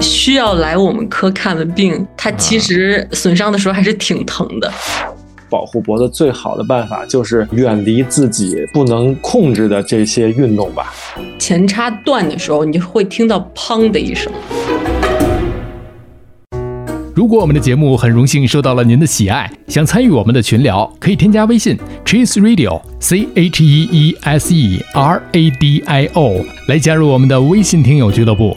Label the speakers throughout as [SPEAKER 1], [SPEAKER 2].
[SPEAKER 1] 需要来我们科看的病，它其实损伤的时候还是挺疼的。
[SPEAKER 2] 保护脖子最好的办法就是远离自己不能控制的这些运动吧。
[SPEAKER 1] 前叉断的时候，你就会听到“砰”的一声。
[SPEAKER 3] 如果我们的节目很荣幸受到了您的喜爱，想参与我们的群聊，可以添加微信 Cheese Radio C H E E S E R A D I O 来加入我们的微信听友俱乐部。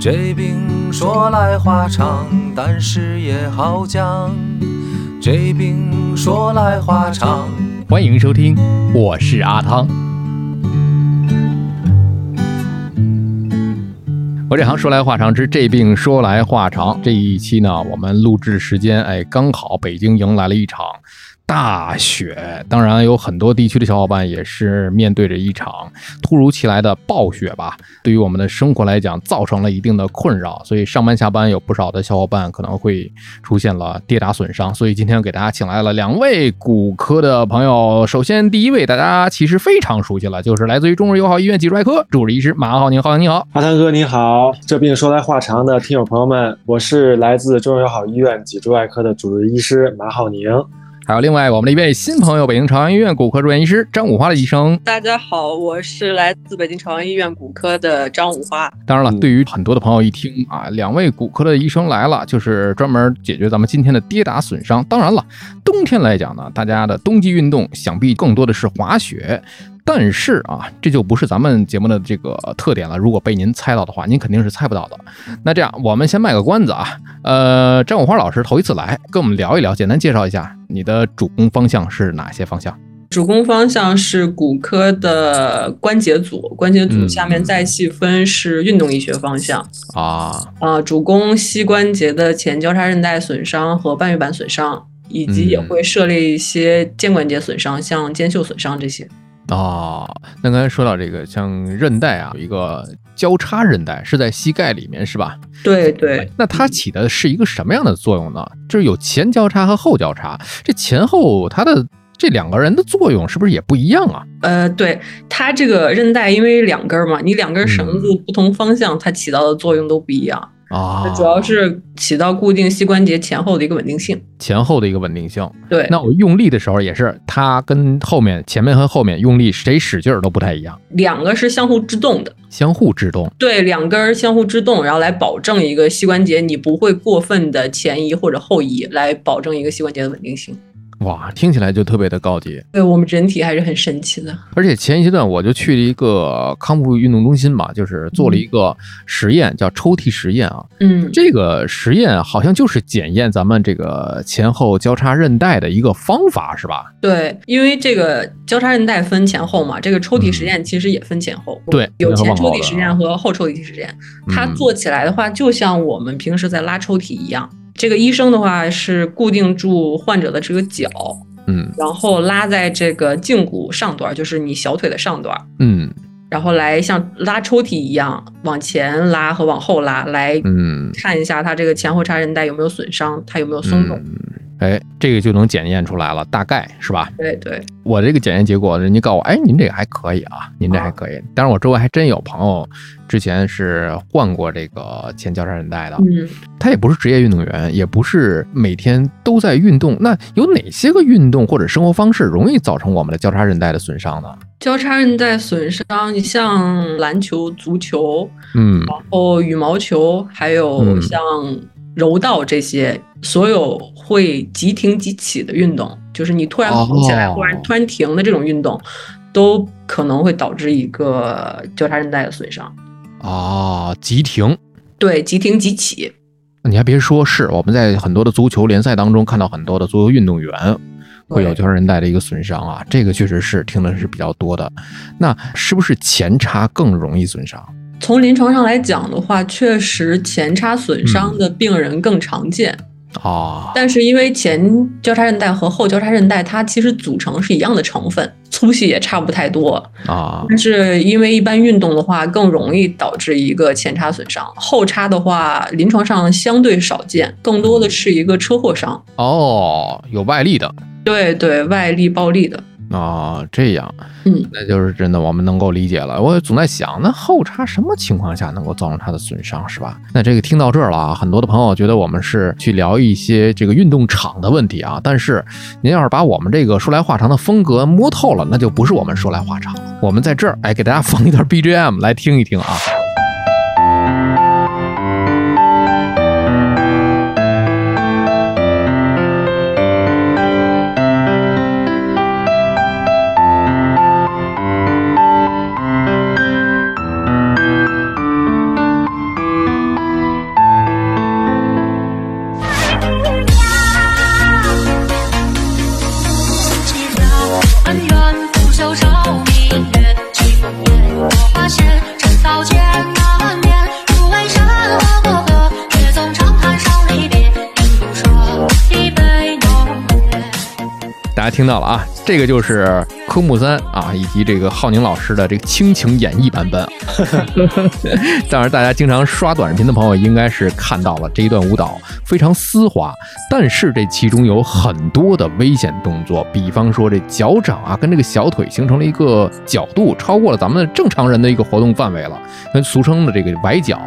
[SPEAKER 4] 这病说来话长，但是也好讲。这病说来话长。
[SPEAKER 3] 欢迎收听，我是阿汤。我这行说来话长，之这病说来话长。这一期呢，我们录制时间，哎，刚好北京迎来了一场。大雪，当然有很多地区的小伙伴也是面对着一场突如其来的暴雪吧。对于我们的生活来讲，造成了一定的困扰，所以上班下班有不少的小伙伴可能会出现了跌打损伤。所以今天给大家请来了两位骨科的朋友。首先，第一位大家其实非常熟悉了，就是来自于中日友好医院脊柱外科主治医师马浩宁。浩宁你好，
[SPEAKER 2] 阿汤哥你好。这病说来话长的听友朋友们，我是来自中日友好医院脊柱外科的主治医师马浩宁。
[SPEAKER 3] 还有另外我们的一位新朋友，北京朝阳医院骨科住院医师张五花的医生。
[SPEAKER 1] 大家好，我是来自北京朝阳医院骨科的张五花。
[SPEAKER 3] 当然了，对于很多的朋友一听啊，两位骨科的医生来了，就是专门解决咱们今天的跌打损伤。当然了，冬天来讲呢，大家的冬季运动想必更多的是滑雪。但是啊，这就不是咱们节目的这个特点了。如果被您猜到的话，您肯定是猜不到的。那这样，我们先卖个关子啊。呃，张五花老师头一次来，跟我们聊一聊，简单介绍一下你的主攻方向是哪些方向？
[SPEAKER 1] 主攻方向是骨科的关节组，关节组下面再细分是运动医学方向
[SPEAKER 3] 啊
[SPEAKER 1] 啊，主攻膝关节的前交叉韧带损伤和半月板损伤，以及也会涉猎一些肩关节损伤，像肩袖损伤这些。
[SPEAKER 3] 哦，那刚才说到这个，像韧带啊，有一个交叉韧带是在膝盖里面，是吧？
[SPEAKER 1] 对对。
[SPEAKER 3] 那它起的是一个什么样的作用呢？就是有前交叉和后交叉，这前后它的这两个人的作用是不是也不一样啊？
[SPEAKER 1] 呃，对，它这个韧带因为两根嘛，你两根绳子不同方向，它起到的作用都不一样。
[SPEAKER 3] 啊，
[SPEAKER 1] 主要是起到固定膝关节前后的一个稳定性，
[SPEAKER 3] 前后的一个稳定性。
[SPEAKER 1] 对，
[SPEAKER 3] 那我用力的时候也是，它跟后面、前面和后面用力谁使劲儿都不太一样。
[SPEAKER 1] 两个是相互制动的，
[SPEAKER 3] 相互制动。
[SPEAKER 1] 对，两根相互制动，然后来保证一个膝关节你不会过分的前移或者后移，来保证一个膝关节的稳定性。
[SPEAKER 3] 哇，听起来就特别的高级。
[SPEAKER 1] 对我们人体还是很神奇的。
[SPEAKER 3] 而且前一阶段我就去了一个康复运动中心嘛，就是做了一个实验，叫抽屉实验啊。
[SPEAKER 1] 嗯，
[SPEAKER 3] 这个实验好像就是检验咱们这个前后交叉韧带的一个方法，是吧？
[SPEAKER 1] 对，因为这个交叉韧带分前后嘛，这个抽屉实验其实也分前后。
[SPEAKER 3] 对，
[SPEAKER 1] 有前抽屉实验和后抽屉实验。它做起来的话，就像我们平时在拉抽屉一样。这个医生的话是固定住患者的这个脚，
[SPEAKER 3] 嗯，
[SPEAKER 1] 然后拉在这个胫骨上端，就是你小腿的上端，
[SPEAKER 3] 嗯，
[SPEAKER 1] 然后来像拉抽屉一样往前拉和往后拉，来，
[SPEAKER 3] 嗯，
[SPEAKER 1] 看一下他这个前后叉韧带有没有损伤，它有没有松动。
[SPEAKER 3] 哎，这个就能检验出来了，大概是吧？
[SPEAKER 1] 对对，
[SPEAKER 3] 我这个检验结果，人家告诉我，哎，您这个还可以啊，您这还可以。但是我周围还真有朋友之前是换过这个前交叉韧带的，
[SPEAKER 1] 嗯，
[SPEAKER 3] 他也不是职业运动员，也不是每天都在运动。那有哪些个运动或者生活方式容易造成我们的交叉韧带的损伤呢？
[SPEAKER 1] 交叉韧带损伤，你像篮球、足球，
[SPEAKER 3] 嗯，
[SPEAKER 1] 然后羽毛球，还有像。柔道这些所有会急停急起的运动，就是你突然跑起来，忽然突然停的这种运动，都可能会导致一个交叉韧带的损伤。
[SPEAKER 3] 啊，急停，
[SPEAKER 1] 对，急停急起。
[SPEAKER 3] 你还别说，是我们在很多的足球联赛当中看到很多的足球运动员会有交叉韧带的一个损伤啊，这个确实是听的是比较多的。那是不是前叉更容易损伤？
[SPEAKER 1] 从临床上来讲的话，确实前叉损伤的病人更常见
[SPEAKER 3] 啊。
[SPEAKER 1] 但是因为前交叉韧带和后交叉韧带它其实组成是一样的成分，粗细也差不太多
[SPEAKER 3] 啊。
[SPEAKER 1] 但是因为一般运动的话更容易导致一个前叉损伤，后叉的话临床上相对少见，更多的是一个车祸伤。
[SPEAKER 3] 哦，有外力的。
[SPEAKER 1] 对对，外力暴力的。
[SPEAKER 3] 啊，这样，
[SPEAKER 1] 嗯，
[SPEAKER 3] 那就是真的，我们能够理解了。我总在想，那后叉什么情况下能够造成它的损伤，是吧？那这个听到这儿了啊，很多的朋友觉得我们是去聊一些这个运动场的问题啊，但是您要是把我们这个说来话长的风格摸透了，那就不是我们说来话长了。我们在这儿，哎，给大家放一段 BGM 来听一听啊。听到了啊，这个就是科目三啊，以及这个浩宁老师的这个倾情演绎版本。当然，大家经常刷短视频的朋友应该是看到了这一段舞蹈非常丝滑，但是这其中有很多的危险动作，比方说这脚掌啊跟这个小腿形成了一个角度，超过了咱们正常人的一个活动范围了，跟俗称的这个崴脚。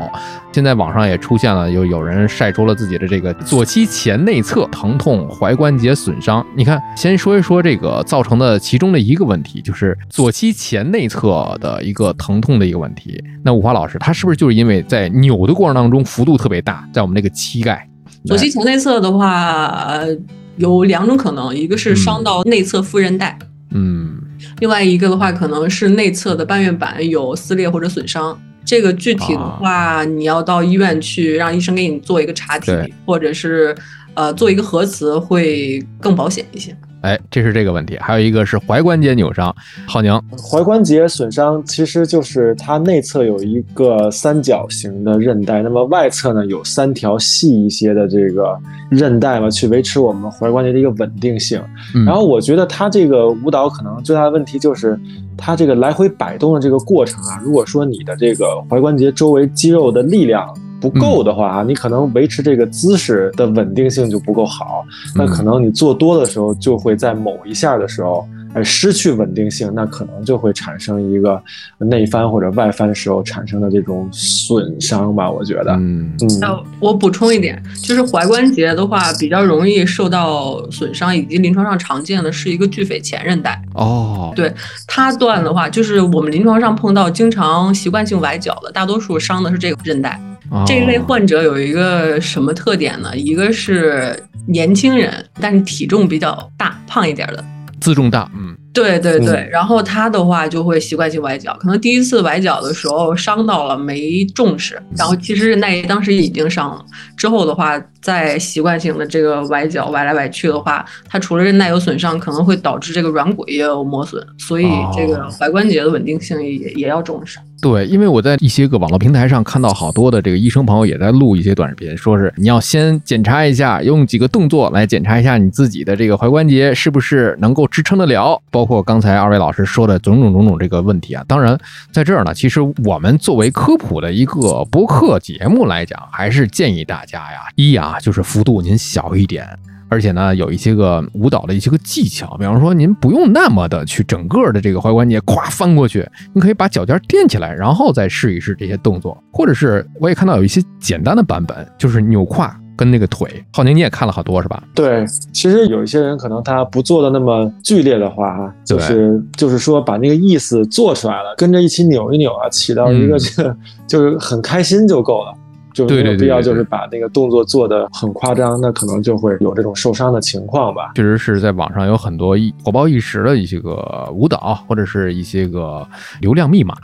[SPEAKER 3] 现在网上也出现了，有有人晒出了自己的这个左膝前内侧疼痛、踝关节损伤。你看，先说一说这个造成的其中的一个问题，就是左膝前内侧的一个疼痛的一个问题。那五花老师，他是不是就是因为在扭的过程当中幅度特别大，在我们这个膝盖？
[SPEAKER 1] 左膝前内侧的话，呃有两种可能，一个是伤到内侧副韧带，
[SPEAKER 3] 嗯，
[SPEAKER 1] 另外一个的话可能是内侧的半月板有撕裂或者损伤。这个具体的话，你要到医院去让医生给你做一个查体，或者是呃做一个核磁，会更保险一些。
[SPEAKER 3] 哎，这是这个问题，还有一个是踝关节扭伤。浩宁，
[SPEAKER 2] 踝关节损伤其实就是它内侧有一个三角形的韧带，那么外侧呢有三条细一些的这个韧带嘛，去维持我们踝关节的一个稳定性。然后我觉得它这个舞蹈可能最大的问题就是它这个来回摆动的这个过程啊，如果说你的这个踝关节周围肌肉的力量。不够的话啊，你可能维持这个姿势的稳定性就不够好，那可能你做多的时候就会在某一下的时候，哎，失去稳定性，那可能就会产生一个内翻或者外翻时候产生的这种损伤吧。我觉得，
[SPEAKER 3] 嗯
[SPEAKER 1] 嗯。我补充一点，就是踝关节的话比较容易受到损伤，以及临床上常见的是一个巨腓前韧带。
[SPEAKER 3] 哦，
[SPEAKER 1] 对，它断的话，就是我们临床上碰到经常习惯性崴脚的，大多数伤的是这个韧带。这一类患者有一个什么特点呢？一个是年轻人，但是体重比较大，胖一点的，
[SPEAKER 3] 自重大，嗯。
[SPEAKER 1] 对对对，然后他的话就会习惯性崴脚，可能第一次崴脚的时候伤到了没重视，然后其实韧带当时已经伤了，之后的话再习惯性的这个崴脚崴来崴去的话，它除了韧带有损伤，可能会导致这个软骨也有磨损，所以这个踝关节的稳定性也也要重视。
[SPEAKER 3] 对，因为我在一些个网络平台上看到好多的这个医生朋友也在录一些短视频，说是你要先检查一下，用几个动作来检查一下你自己的这个踝关节是不是能够支撑得了。包包括刚才二位老师说的种种种种这个问题啊，当然在这儿呢，其实我们作为科普的一个播客节目来讲，还是建议大家呀，一啊就是幅度您小一点，而且呢有一些个舞蹈的一些个技巧，比方说您不用那么的去整个的这个踝关节咵翻过去，你可以把脚尖垫起来，然后再试一试这些动作，或者是我也看到有一些简单的版本，就是扭胯。跟那个腿，浩宁你也看了好多是吧？
[SPEAKER 2] 对，其实有一些人可能他不做的那么剧烈的话，哈，就是就是说把那个意思做出来了，跟着一起扭一扭啊，起到一个这个 就是很开心就够了，就没有必要就是把那个动作做的很夸张，那可能就会有这种受伤的情况吧。
[SPEAKER 3] 确实是在网上有很多一火爆一时的一些个舞蹈，或者是一些个流量密码。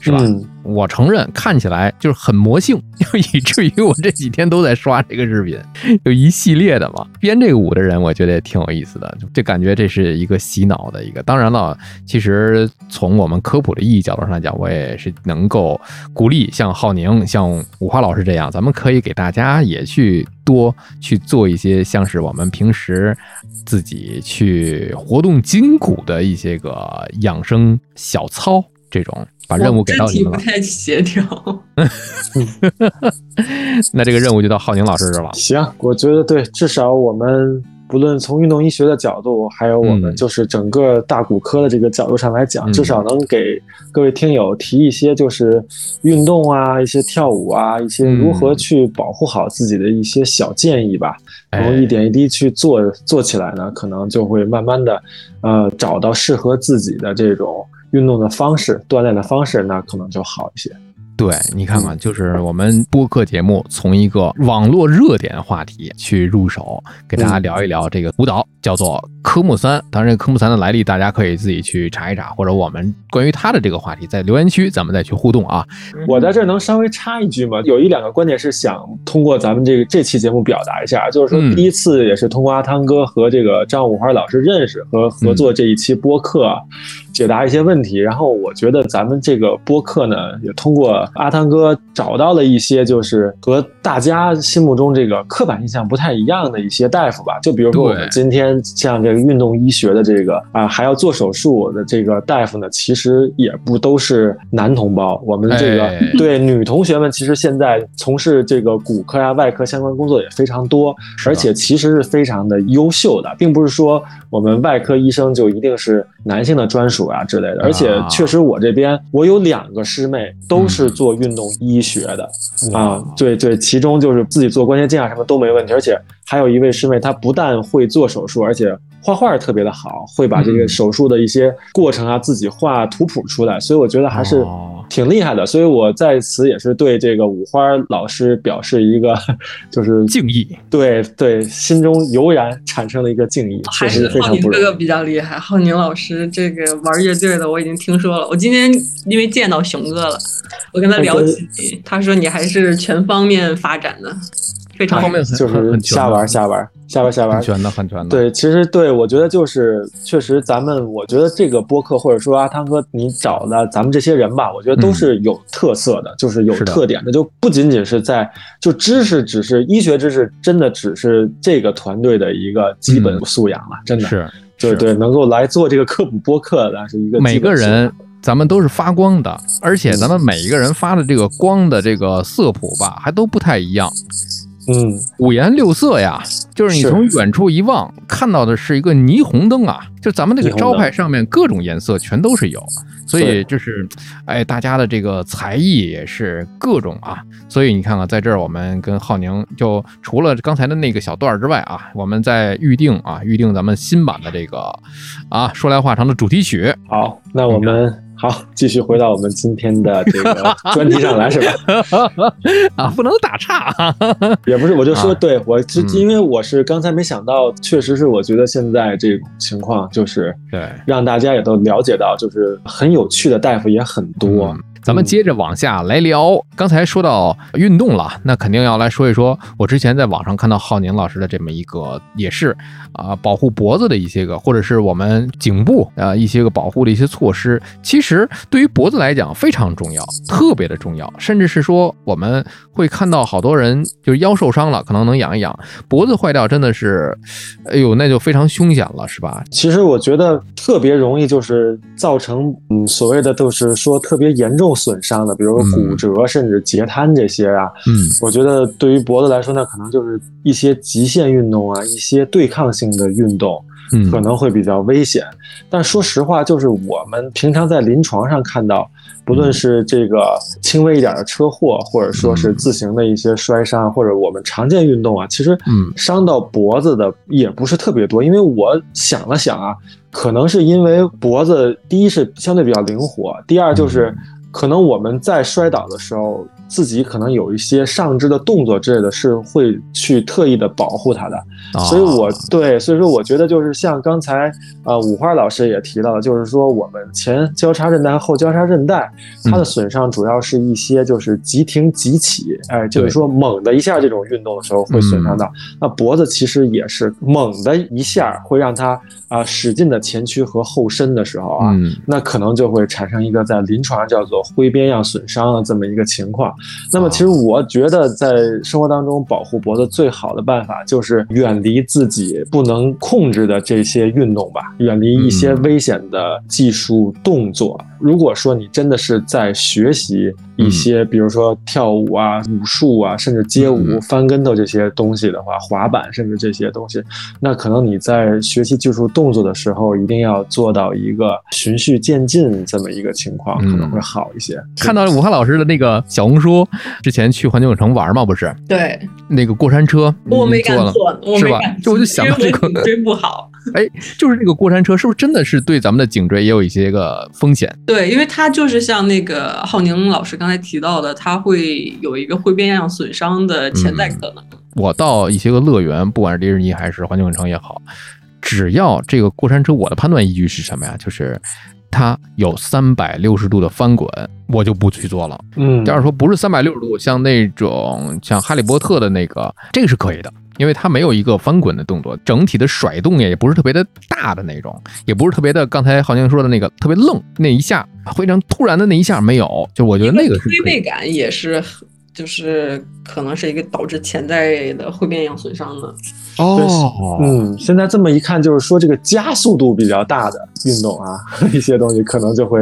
[SPEAKER 3] 是吧？我承认看起来就是很魔性，以至于我这几天都在刷这个视频，有一系列的嘛。编这个舞的人，我觉得也挺有意思的，这感觉这是一个洗脑的一个。当然了，其实从我们科普的意义角度上来讲，我也是能够鼓励像浩宁、像五花老师这样，咱们可以给大家也去多去做一些像是我们平时自己去活动筋骨的一些个养生小操这种。把任务给到你
[SPEAKER 1] 了，不太协调。
[SPEAKER 3] 那这个任务就到浩宁老师这了。
[SPEAKER 2] 行，我觉得对，至少我们不论从运动医学的角度，还有我们就是整个大骨科的这个角度上来讲，至少能给各位听友提一些就是运动啊、一些跳舞啊、一些如何去保护好自己的一些小建议吧。然后一点一滴去做做起来呢，可能就会慢慢的呃找到适合自己的这种。运动的方式，锻炼的方式，那可能就好一些。
[SPEAKER 3] 对你看看，就是我们播客节目从一个网络热点话题去入手，给大家聊一聊这个舞蹈，叫做科目三。当然，科目三的来历大家可以自己去查一查，或者我们关于它的这个话题在留言区咱们再去互动啊。
[SPEAKER 2] 我在这能稍微插一句吗？有一两个观点是想通过咱们这个这期节目表达一下，就是说第一次也是通过阿汤哥和这个张五花老师认识和合作这一期播客。解答一些问题，然后我觉得咱们这个播客呢，也通过阿汤哥找到了一些就是和大家心目中这个刻板印象不太一样的一些大夫吧。就比如说我们今天像这个运动医学的这个啊，还要做手术的这个大夫呢，其实也不都是男同胞。我们这个对女同学们，其实现在从事这个骨科呀、外科相关工作也非常多，而且其实是非常的优秀的，并不是说我们外科医生就一定是男性的专属。啊之类的，而且确实我这边我有两个师妹都是做运动医学的。啊，对对，其中就是自己做关节镜啊什么都没问题，而且还有一位师妹她不但会做手术，而且画画特别的好，会把这个手术的一些过程啊自己画图谱出来，所以我觉得还是。挺厉害的，所以我在此也是对这个五花老师表示一个就是
[SPEAKER 3] 敬意。
[SPEAKER 2] 对对，心中油然产生了一个敬意。
[SPEAKER 1] 还是浩宁哥哥比较厉害，浩宁老师这个玩乐队的我已经听说了。我今天因为见到熊哥了，我跟他聊起，他说你还是全方面发展的。非常
[SPEAKER 3] 方便，
[SPEAKER 2] 就是瞎玩瞎玩瞎玩瞎玩，
[SPEAKER 3] 很全的很全的。
[SPEAKER 2] 对，其实对我觉得就是确实，咱们我觉得这个播客或者说阿汤哥你找的咱们这些人吧，我觉得都是有特色的，就是有特点的，就不仅仅是在就知识只是医学知识，真的只是这个团队的一个基本素养了，真的
[SPEAKER 3] 是
[SPEAKER 2] 对对，能够来做这个科普播客的是一个
[SPEAKER 3] 每个人咱们都是发光的，而且咱们每一个人发的这个光的这个色谱吧，还都不太一样。
[SPEAKER 2] 嗯，
[SPEAKER 3] 五颜六色呀，就是你从远处一望，看到的是一个霓虹灯啊，就咱们那个招牌上面各种颜色全都是有，所以就是，哎，大家的这个才艺也是各种啊，所以你看看，在这儿我们跟浩宁就除了刚才的那个小段之外啊，我们在预定啊，预定咱们新版的这个啊说来话长的主题曲。
[SPEAKER 2] 好，那我们。好，继续回到我们今天的这个 专题上来，是吧？
[SPEAKER 3] 啊，不能打岔，
[SPEAKER 2] 也不是，我就说，对我，是因为我是刚才没想到，确实是，我觉得现在这种情况，就是
[SPEAKER 3] 对，
[SPEAKER 2] 让大家也都了解到，就是很有趣的大夫也很多。
[SPEAKER 3] 咱们接着往下来聊，刚才说到运动了，那肯定要来说一说，我之前在网上看到浩宁老师的这么一个，也是啊，保护脖子的一些个，或者是我们颈部啊一些个保护的一些措施，其实对于脖子来讲非常重要，特别的重要，甚至是说我们会看到好多人就是腰受伤了，可能能养一养，脖子坏掉真的是，哎呦，那就非常凶险了，是吧？
[SPEAKER 2] 其实我觉得特别容易就是造成，嗯，所谓的都是说特别严重。损伤的，比如说骨折甚至截瘫这些啊，
[SPEAKER 3] 嗯，
[SPEAKER 2] 我觉得对于脖子来说，那可能就是一些极限运动啊，一些对抗性的运动，
[SPEAKER 3] 嗯，
[SPEAKER 2] 可能会比较危险。但说实话，就是我们平常在临床上看到，不论是这个轻微一点的车祸，或者说是自行的一些摔伤，或者我们常见运动啊，其实，
[SPEAKER 3] 嗯，
[SPEAKER 2] 伤到脖子的也不是特别多。因为我想了想啊，可能是因为脖子第一是相对比较灵活，第二就是。可能我们在摔倒的时候，自己可能有一些上肢的动作之类的，是会去特意的保护它的。所以我对，所以说我觉得就是像刚才呃五花老师也提到的，就是说我们前交叉韧带和后交叉韧带，它的损伤主要是一些就是急停急起，哎，就是说猛的一下这种运动的时候会损伤到。那脖子其实也是猛的一下会让它啊使劲的前屈和后伸的时候啊，那可能就会产生一个在临床上叫做挥鞭样损伤的这么一个情况。那么其实我觉得在生活当中保护脖子最好的办法就是远离自己不能控制的这些运动吧，远离一些危险的技术动作。如果说你真的是在学习一些，比如说跳舞啊、武术啊，甚至街舞、翻跟头这些东西的话，滑板甚至这些东西，那可能你在学习技术动作的时候，一定要做到一个循序渐进这么一个情况，可能会好一些。
[SPEAKER 3] 看到武汉老师的那个小红书，之前去环球影城玩嘛，不是？
[SPEAKER 1] 对，
[SPEAKER 3] 那个过山车，
[SPEAKER 1] 我没敢坐，
[SPEAKER 3] 是吧？就我就想到这个
[SPEAKER 1] 真不好。
[SPEAKER 3] 哎，就是这个过山车，是不是真的是对咱们的颈椎也有一些个风险？
[SPEAKER 1] 对，因为它就是像那个浩宁老师刚才提到的，它会有一个会变样损伤的潜在可能。
[SPEAKER 3] 我到一些个乐园，不管是迪士尼还是环球影城也好，只要这个过山车，我的判断依据是什么呀？就是它有三百六十度的翻滚，我就不去做了。
[SPEAKER 2] 嗯，
[SPEAKER 3] 要是说不是三百六十度，像那种像哈利波特的那个，这个是可以的。因为它没有一个翻滚的动作，整体的甩动也不是特别的大的那种，也不是特别的，刚才好像说的那个特别愣那一下，非常突然的那一下没有，就我觉得那个是
[SPEAKER 1] 推背感也是，就是可能是一个导致潜在的会变样损伤的。
[SPEAKER 2] 哦，嗯，现在这么一看，就是说这个加速度比较大的运动啊，一些东西可能就会，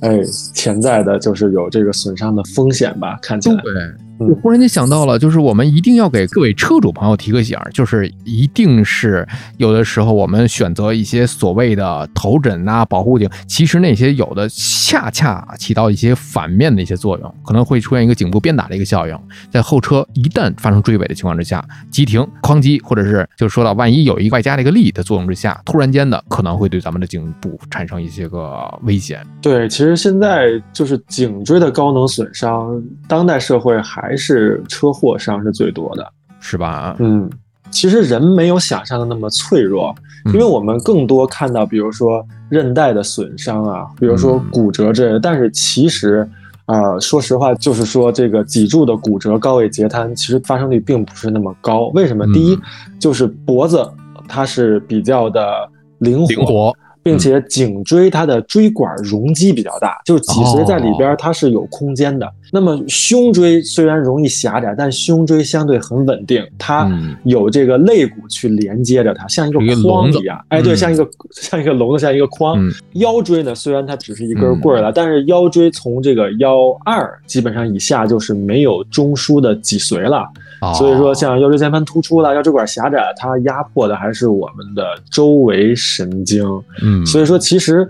[SPEAKER 2] 哎，潜在的就是有这个损伤的风险吧，看起来。
[SPEAKER 3] 对。我忽然间想到了，就是我们一定要给各位车主朋友提个醒，就是一定是有的时候我们选择一些所谓的头枕啊、保护颈，其实那些有的恰恰起到一些反面的一些作用，可能会出现一个颈部鞭打的一个效应，在后车一旦发生追尾的情况之下，急停、哐击，或者是就说到万一有一个外加的一个力的作用之下，突然间的可能会对咱们的颈部产生一些个危险。
[SPEAKER 2] 对，其实现在就是颈椎的高能损伤，当代社会还。还是车祸伤是最多的，
[SPEAKER 3] 是吧？
[SPEAKER 2] 嗯，其实人没有想象的那么脆弱，因为我们更多看到，比如说韧带的损伤啊，比如说骨折之类的。但是其实，啊，说实话，就是说这个脊柱的骨折、高位截瘫，其实发生率并不是那么高。为什么？第一，就是脖子它是比较的灵
[SPEAKER 3] 活。
[SPEAKER 2] 并且颈椎它的椎管容积比较大，就是脊髓在里边它是有空间的。那么胸椎虽然容易狭窄，但胸椎相对很稳定，它有这个肋骨去连接着它，像一个框一样。哎，对，像一个 像一个笼子，像一个框。腰椎呢，虽然它只是一根棍儿了，但是腰椎从这个腰二基本上以下就是没有中枢的脊髓了。所以说，像腰椎间盘突出了、腰椎管狭窄，它压迫的还是我们的周围神经。
[SPEAKER 3] 嗯，
[SPEAKER 2] 所以说其实。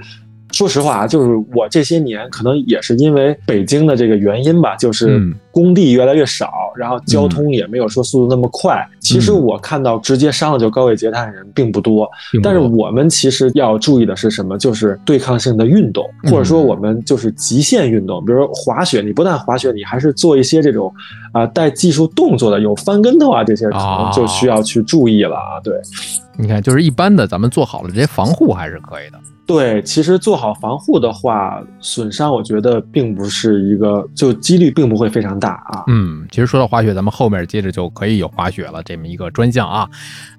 [SPEAKER 2] 说实话啊，就是我这些年可能也是因为北京的这个原因吧，就是工地越来越少，然后交通也没有说速度那么快。其实我看到直接伤了就高位截瘫的人并不多，但是我们其实要注意的是什么？就是对抗性的运动，或者说我们就是极限运动，比如说滑雪，你不但滑雪，你还是做一些这种啊带技术动作的，有翻跟头啊这些，可能就需要去注意了啊。对，
[SPEAKER 3] 你看，就是一般的，咱们做好了这些防护还是可以的。
[SPEAKER 2] 对，其实做好防护的话，损伤我觉得并不是一个，就几率并不会非常大啊。
[SPEAKER 3] 嗯，其实说到滑雪，咱们后面接着就可以有滑雪了这么一个专项啊。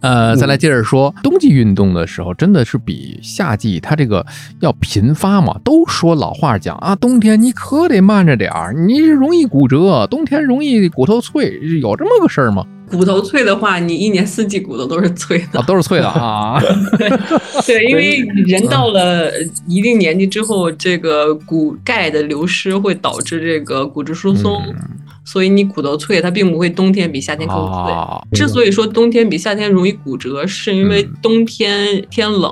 [SPEAKER 3] 呃，再来接着说，冬季运动的时候，真的是比夏季它这个要频发嘛？都说老话讲啊，冬天你可得慢着点儿，你容易骨折，冬天容易骨头脆，有这么个事儿吗？
[SPEAKER 1] 骨头脆的话，你一年四季骨头都是脆的，
[SPEAKER 3] 都是脆的啊。
[SPEAKER 1] 对，因为人到了一定年纪之后，这个骨钙的流失会导致这个骨质疏松。所以你骨头脆，它并不会冬天比夏天更脆。之所以说冬天比夏天容易骨折，是因为冬天天冷，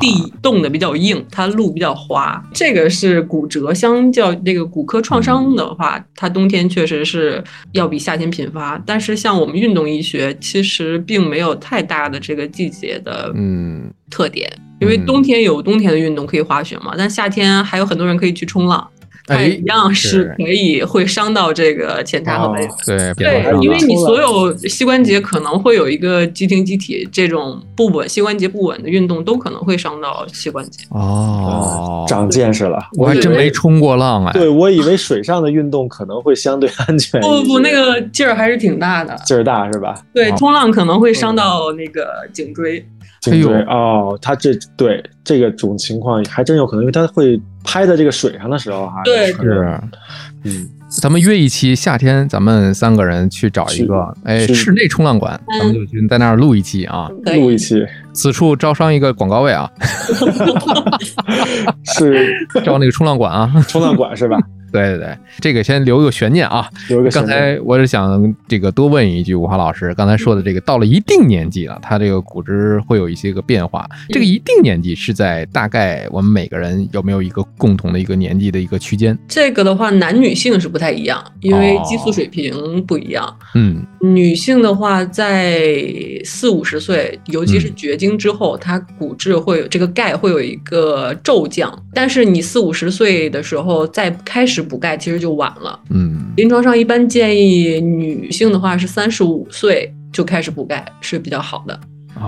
[SPEAKER 1] 地冻得比较硬，它路比较滑，这个是骨折。相较这个骨科创伤的话，它冬天确实是要比夏天频发。但是像我们运动医学，其实并没有太大的这个季节的嗯特点，因为冬天有冬天的运动可以滑雪嘛，但夏天还有很多人可以去冲浪。它一样是可以会伤到这个前叉和尾
[SPEAKER 3] 对
[SPEAKER 1] 对，因为你所有膝关节可能会有一个肌停肌体这种不稳，膝关节不稳的运动都可能会伤到膝关节。
[SPEAKER 3] 哦，
[SPEAKER 2] 长见识了，
[SPEAKER 3] 我还真没冲过浪哎。
[SPEAKER 2] 对，我以为水上的运动可能会相对安全。
[SPEAKER 1] 不不，那个劲儿还是挺大的，
[SPEAKER 2] 劲儿大是吧？
[SPEAKER 1] 对，冲浪可能会伤到那个颈椎。
[SPEAKER 2] 颈椎哦，他这对这个种情况还真有可能，因为他会拍在这个水上的时候哈。
[SPEAKER 1] 对，
[SPEAKER 3] 是，
[SPEAKER 2] 嗯，
[SPEAKER 3] 咱们约一期夏天，咱们三个人去找一个哎室内冲浪馆，咱们就去在那儿录一期啊，
[SPEAKER 2] 录一期。
[SPEAKER 3] 此处招商一个广告位啊，
[SPEAKER 2] 是。
[SPEAKER 3] 招那个冲浪馆啊，
[SPEAKER 2] 冲浪馆是吧？
[SPEAKER 3] 对对对，这个先留个悬念啊。
[SPEAKER 2] 留个
[SPEAKER 3] 刚才我是想这个多问一句，吴华老师刚才说的这个，到了一定年纪了，他这个骨质会有一些个变化。这个一定年纪是在大概我们每个人有没有一个共同的一个年纪的一个区间？
[SPEAKER 1] 这个的话，男女性是不太一样，因为激素水平不一样。
[SPEAKER 3] 嗯，
[SPEAKER 1] 女性的话，在四五十岁，尤其是绝经之后，她骨质会有这个钙会有一个骤降。但是你四五十岁的时候再开始。补钙其实就晚了，
[SPEAKER 3] 嗯，
[SPEAKER 1] 临床上一般建议女性的话是三十五岁就开始补钙是比较好的，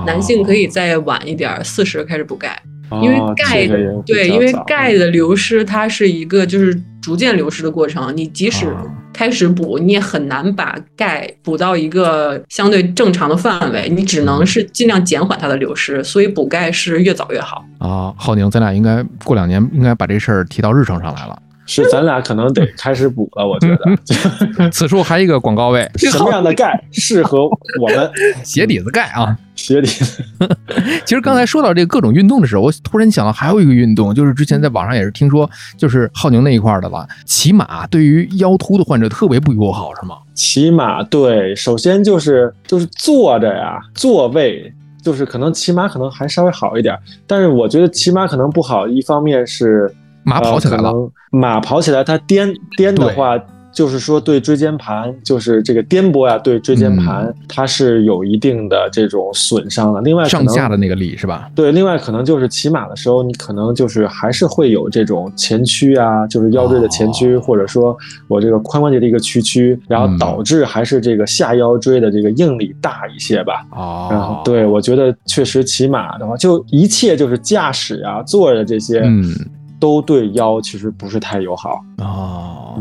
[SPEAKER 1] 男性可以再晚一点，四十开始补钙，因为钙对，因为钙的流失它是一个就是逐渐流失的过程，你即使开始补，你也很难把钙补到一个相对正常的范围，你只能是尽量减缓它的流失，所以补钙是越早越好。
[SPEAKER 3] 啊。浩宁，咱俩应该过两年应该把这事儿提到日程上来了。
[SPEAKER 2] 是，咱俩可能得开始补了，我觉得。
[SPEAKER 3] 此处还有一个广告位，
[SPEAKER 2] 什么样的钙适合我们？
[SPEAKER 3] 鞋底子钙啊，
[SPEAKER 2] 鞋底子。
[SPEAKER 3] 其实刚才说到这个各种运动的时候，我突然想到还有一个运动，就是之前在网上也是听说，就是浩宁那一块的了。骑马对于腰突的患者特别不友好，是吗？
[SPEAKER 2] 骑马对，首先就是就是坐着呀，座位就是可能骑马可能还稍微好一点，但是我觉得骑马可能不好，一方面是。
[SPEAKER 3] 马跑起来了，
[SPEAKER 2] 马跑起来，它颠颠的话，就是说对椎间盘，就是这个颠簸呀，对椎间盘它是有一定的这种损伤的。另外，
[SPEAKER 3] 上下的那个力是吧？
[SPEAKER 2] 对，另外可能就是骑马的时候，你可能就是还是会有这种前屈啊，就是腰椎的前屈，或者说我这个髋关节的一个屈曲，然后导致还是这个下腰椎的这个应力大一些吧。
[SPEAKER 3] 哦，
[SPEAKER 2] 然后对我觉得确实骑马的话，就一切就是驾驶啊，坐着这些，
[SPEAKER 3] 嗯。
[SPEAKER 2] 都对腰其实不是太友好
[SPEAKER 3] 哦。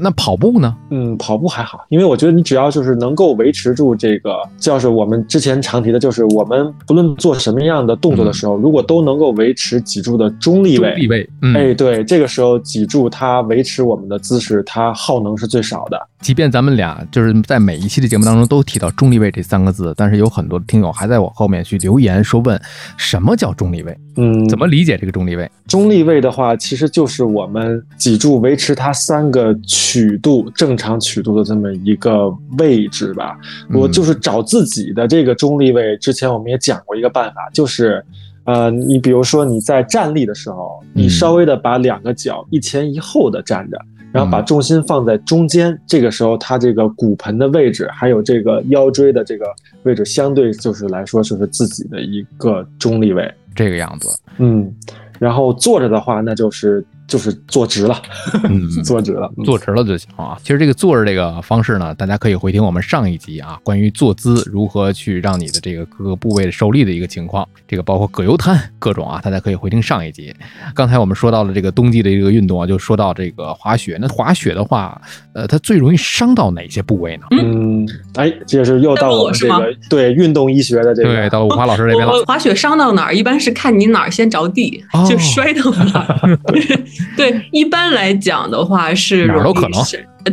[SPEAKER 3] 那跑步呢？
[SPEAKER 2] 嗯，跑步还好，因为我觉得你只要就是能够维持住这个，就是我们之前常提的，就是我们不论做什么样的动作的时候，如果都能够维持脊柱的中立位，
[SPEAKER 3] 中立位，
[SPEAKER 2] 哎，对，这个时候脊柱它维持我们的姿势，它耗能是最少的。
[SPEAKER 3] 即便咱们俩就是在每一期的节目当中都提到中立位这三个字，但是有很多听友还在我后面去留言说问什么叫中立位？
[SPEAKER 2] 嗯，
[SPEAKER 3] 怎么理解这个中立位？
[SPEAKER 2] 中立位的话，其实就是我们脊柱维持它三个曲度正常曲度的这么一个位置吧。我就是找自己的这个中立位。之前我们也讲过一个办法，就是呃，你比如说你在站立的时候，你稍微的把两个脚一前一后的站着。然后把重心放在中间，这个时候它这个骨盆的位置，还有这个腰椎的这个位置，相对就是来说就是自己的一个中立位，
[SPEAKER 3] 这个样子。
[SPEAKER 2] 嗯，然后坐着的话，那就是。就是坐直了，坐直了，
[SPEAKER 3] 坐直了就行啊。其实这个坐着这个方式呢，大家可以回听我们上一集啊，关于坐姿如何去让你的这个各个部位受力的一个情况，这个包括葛优瘫各种啊，大家可以回听上一集。刚才我们说到了这个冬季的一个运动啊，就说到这个滑雪。那滑雪的话，呃，它最容易伤到哪些部位呢？
[SPEAKER 2] 嗯，哎，这是又到我们这个对运动医学的这个，
[SPEAKER 3] 对，到了五花老师这边了。
[SPEAKER 1] 滑雪伤到哪儿，一般是看你哪儿先着地，就摔到哪儿。对，一般来讲的话是
[SPEAKER 3] 哪都可能。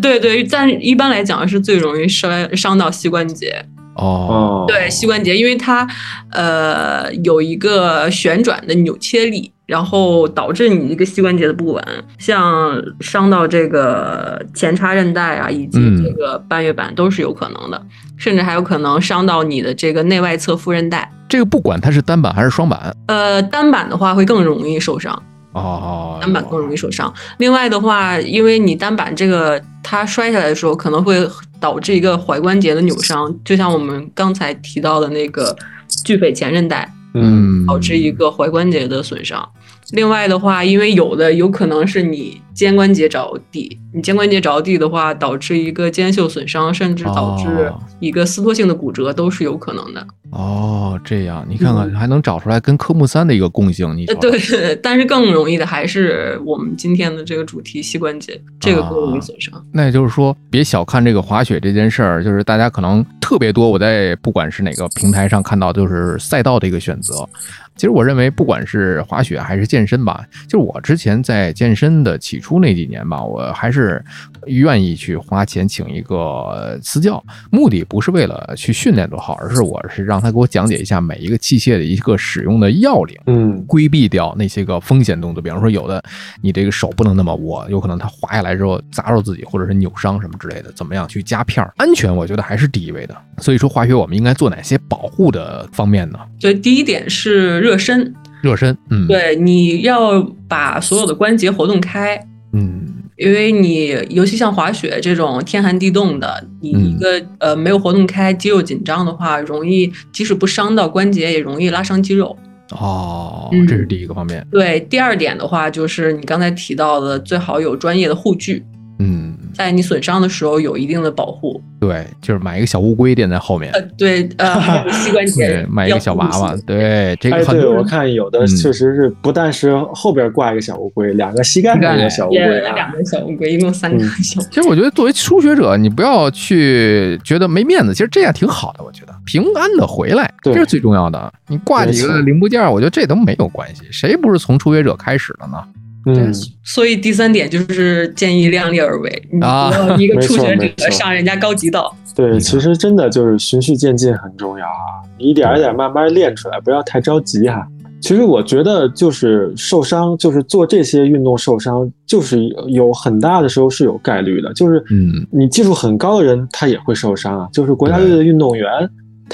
[SPEAKER 1] 对对，但一般来讲是最容易摔伤到膝关节。
[SPEAKER 3] 哦，
[SPEAKER 1] 对，膝关节，因为它呃有一个旋转的扭切力，然后导致你这个膝关节的不稳，像伤到这个前叉韧带啊，以及这个半月板都是有可能的，甚至还有可能伤到你的这个内外侧副韧带。
[SPEAKER 3] 这个不管它是单板还是双板，
[SPEAKER 1] 呃，单板的话会更容易受伤。
[SPEAKER 3] 哦，
[SPEAKER 1] 单板更容易受伤。另外的话，因为你单板这个它摔下来的时候，可能会导致一个踝关节的扭伤，就像我们刚才提到的那个巨腓前韧带，
[SPEAKER 3] 嗯，
[SPEAKER 1] 导致一个踝关节的损伤。另外的话，因为有的有可能是你肩关节着地，你肩关节着地的话，导致一个肩袖损伤，甚至导致一个撕脱性的骨折，都是有可能的。
[SPEAKER 3] 哦，这样你看看还能找出来跟科目三的一个共性，你
[SPEAKER 1] 对，但是更容易的还是我们今天的这个主题膝关节，这个更容易损伤。
[SPEAKER 3] 那也就是说，别小看这个滑雪这件事儿，就是大家可能特别多，我在不管是哪个平台上看到，就是赛道的一个选择。其实我认为，不管是滑雪还是健身吧，就是我之前在健身的起初那几年吧，我还是愿意去花钱请一个私教，目的不是为了去训练多好，而是我是让他给我讲解一下每一个器械的一个使用的要领，
[SPEAKER 2] 嗯，
[SPEAKER 3] 规避掉那些个风险动作，比方说有的你这个手不能那么握，有可能它滑下来之后砸着自己，或者是扭伤什么之类的，怎么样去加片儿？安全我觉得还是第一位的。所以说滑雪我们应该做哪些保护的方面呢？
[SPEAKER 1] 对，第一点是热身，
[SPEAKER 3] 热身，嗯，
[SPEAKER 1] 对，你要把所有的关节活动开，
[SPEAKER 3] 嗯，
[SPEAKER 1] 因为你尤其像滑雪这种天寒地冻的，你一个呃没有活动开，肌肉紧张的话，容易即使不伤到关节，也容易拉伤肌肉。
[SPEAKER 3] 哦，这是第一个方面。
[SPEAKER 1] 对，第二点的话就是你刚才提到的，最好有专业的护具。
[SPEAKER 3] 嗯。
[SPEAKER 1] 在你损伤的时候有一定的保护，
[SPEAKER 3] 对，就是买一个小乌龟垫在后面，
[SPEAKER 1] 呃，对，呃，膝关节，
[SPEAKER 3] 买一个小娃娃，对，这个很
[SPEAKER 2] 对。我看有的确实是不但是后边挂一个小乌龟，两个膝盖一个小乌龟，
[SPEAKER 1] 两个小乌龟，一共三个小。
[SPEAKER 3] 其实我觉得作为初学者，你不要去觉得没面子，其实这样挺好的，我觉得平安的回来，这是最重要的。你挂几个零部件，我觉得这都没有关系，谁不是从初学者开始的呢？
[SPEAKER 2] 嗯，
[SPEAKER 1] 所以第三点就是建议量力而为，你不要一个初学者上人家高级道。
[SPEAKER 2] 对，其实真的就是循序渐进很重要啊，你一点一点慢慢练出来，不要太着急哈。其实我觉得就是受伤，就是做这些运动受伤，就是有很大的时候是有概率的，就是
[SPEAKER 3] 嗯，
[SPEAKER 2] 你技术很高的人他也会受伤啊，就是国家队的运动员。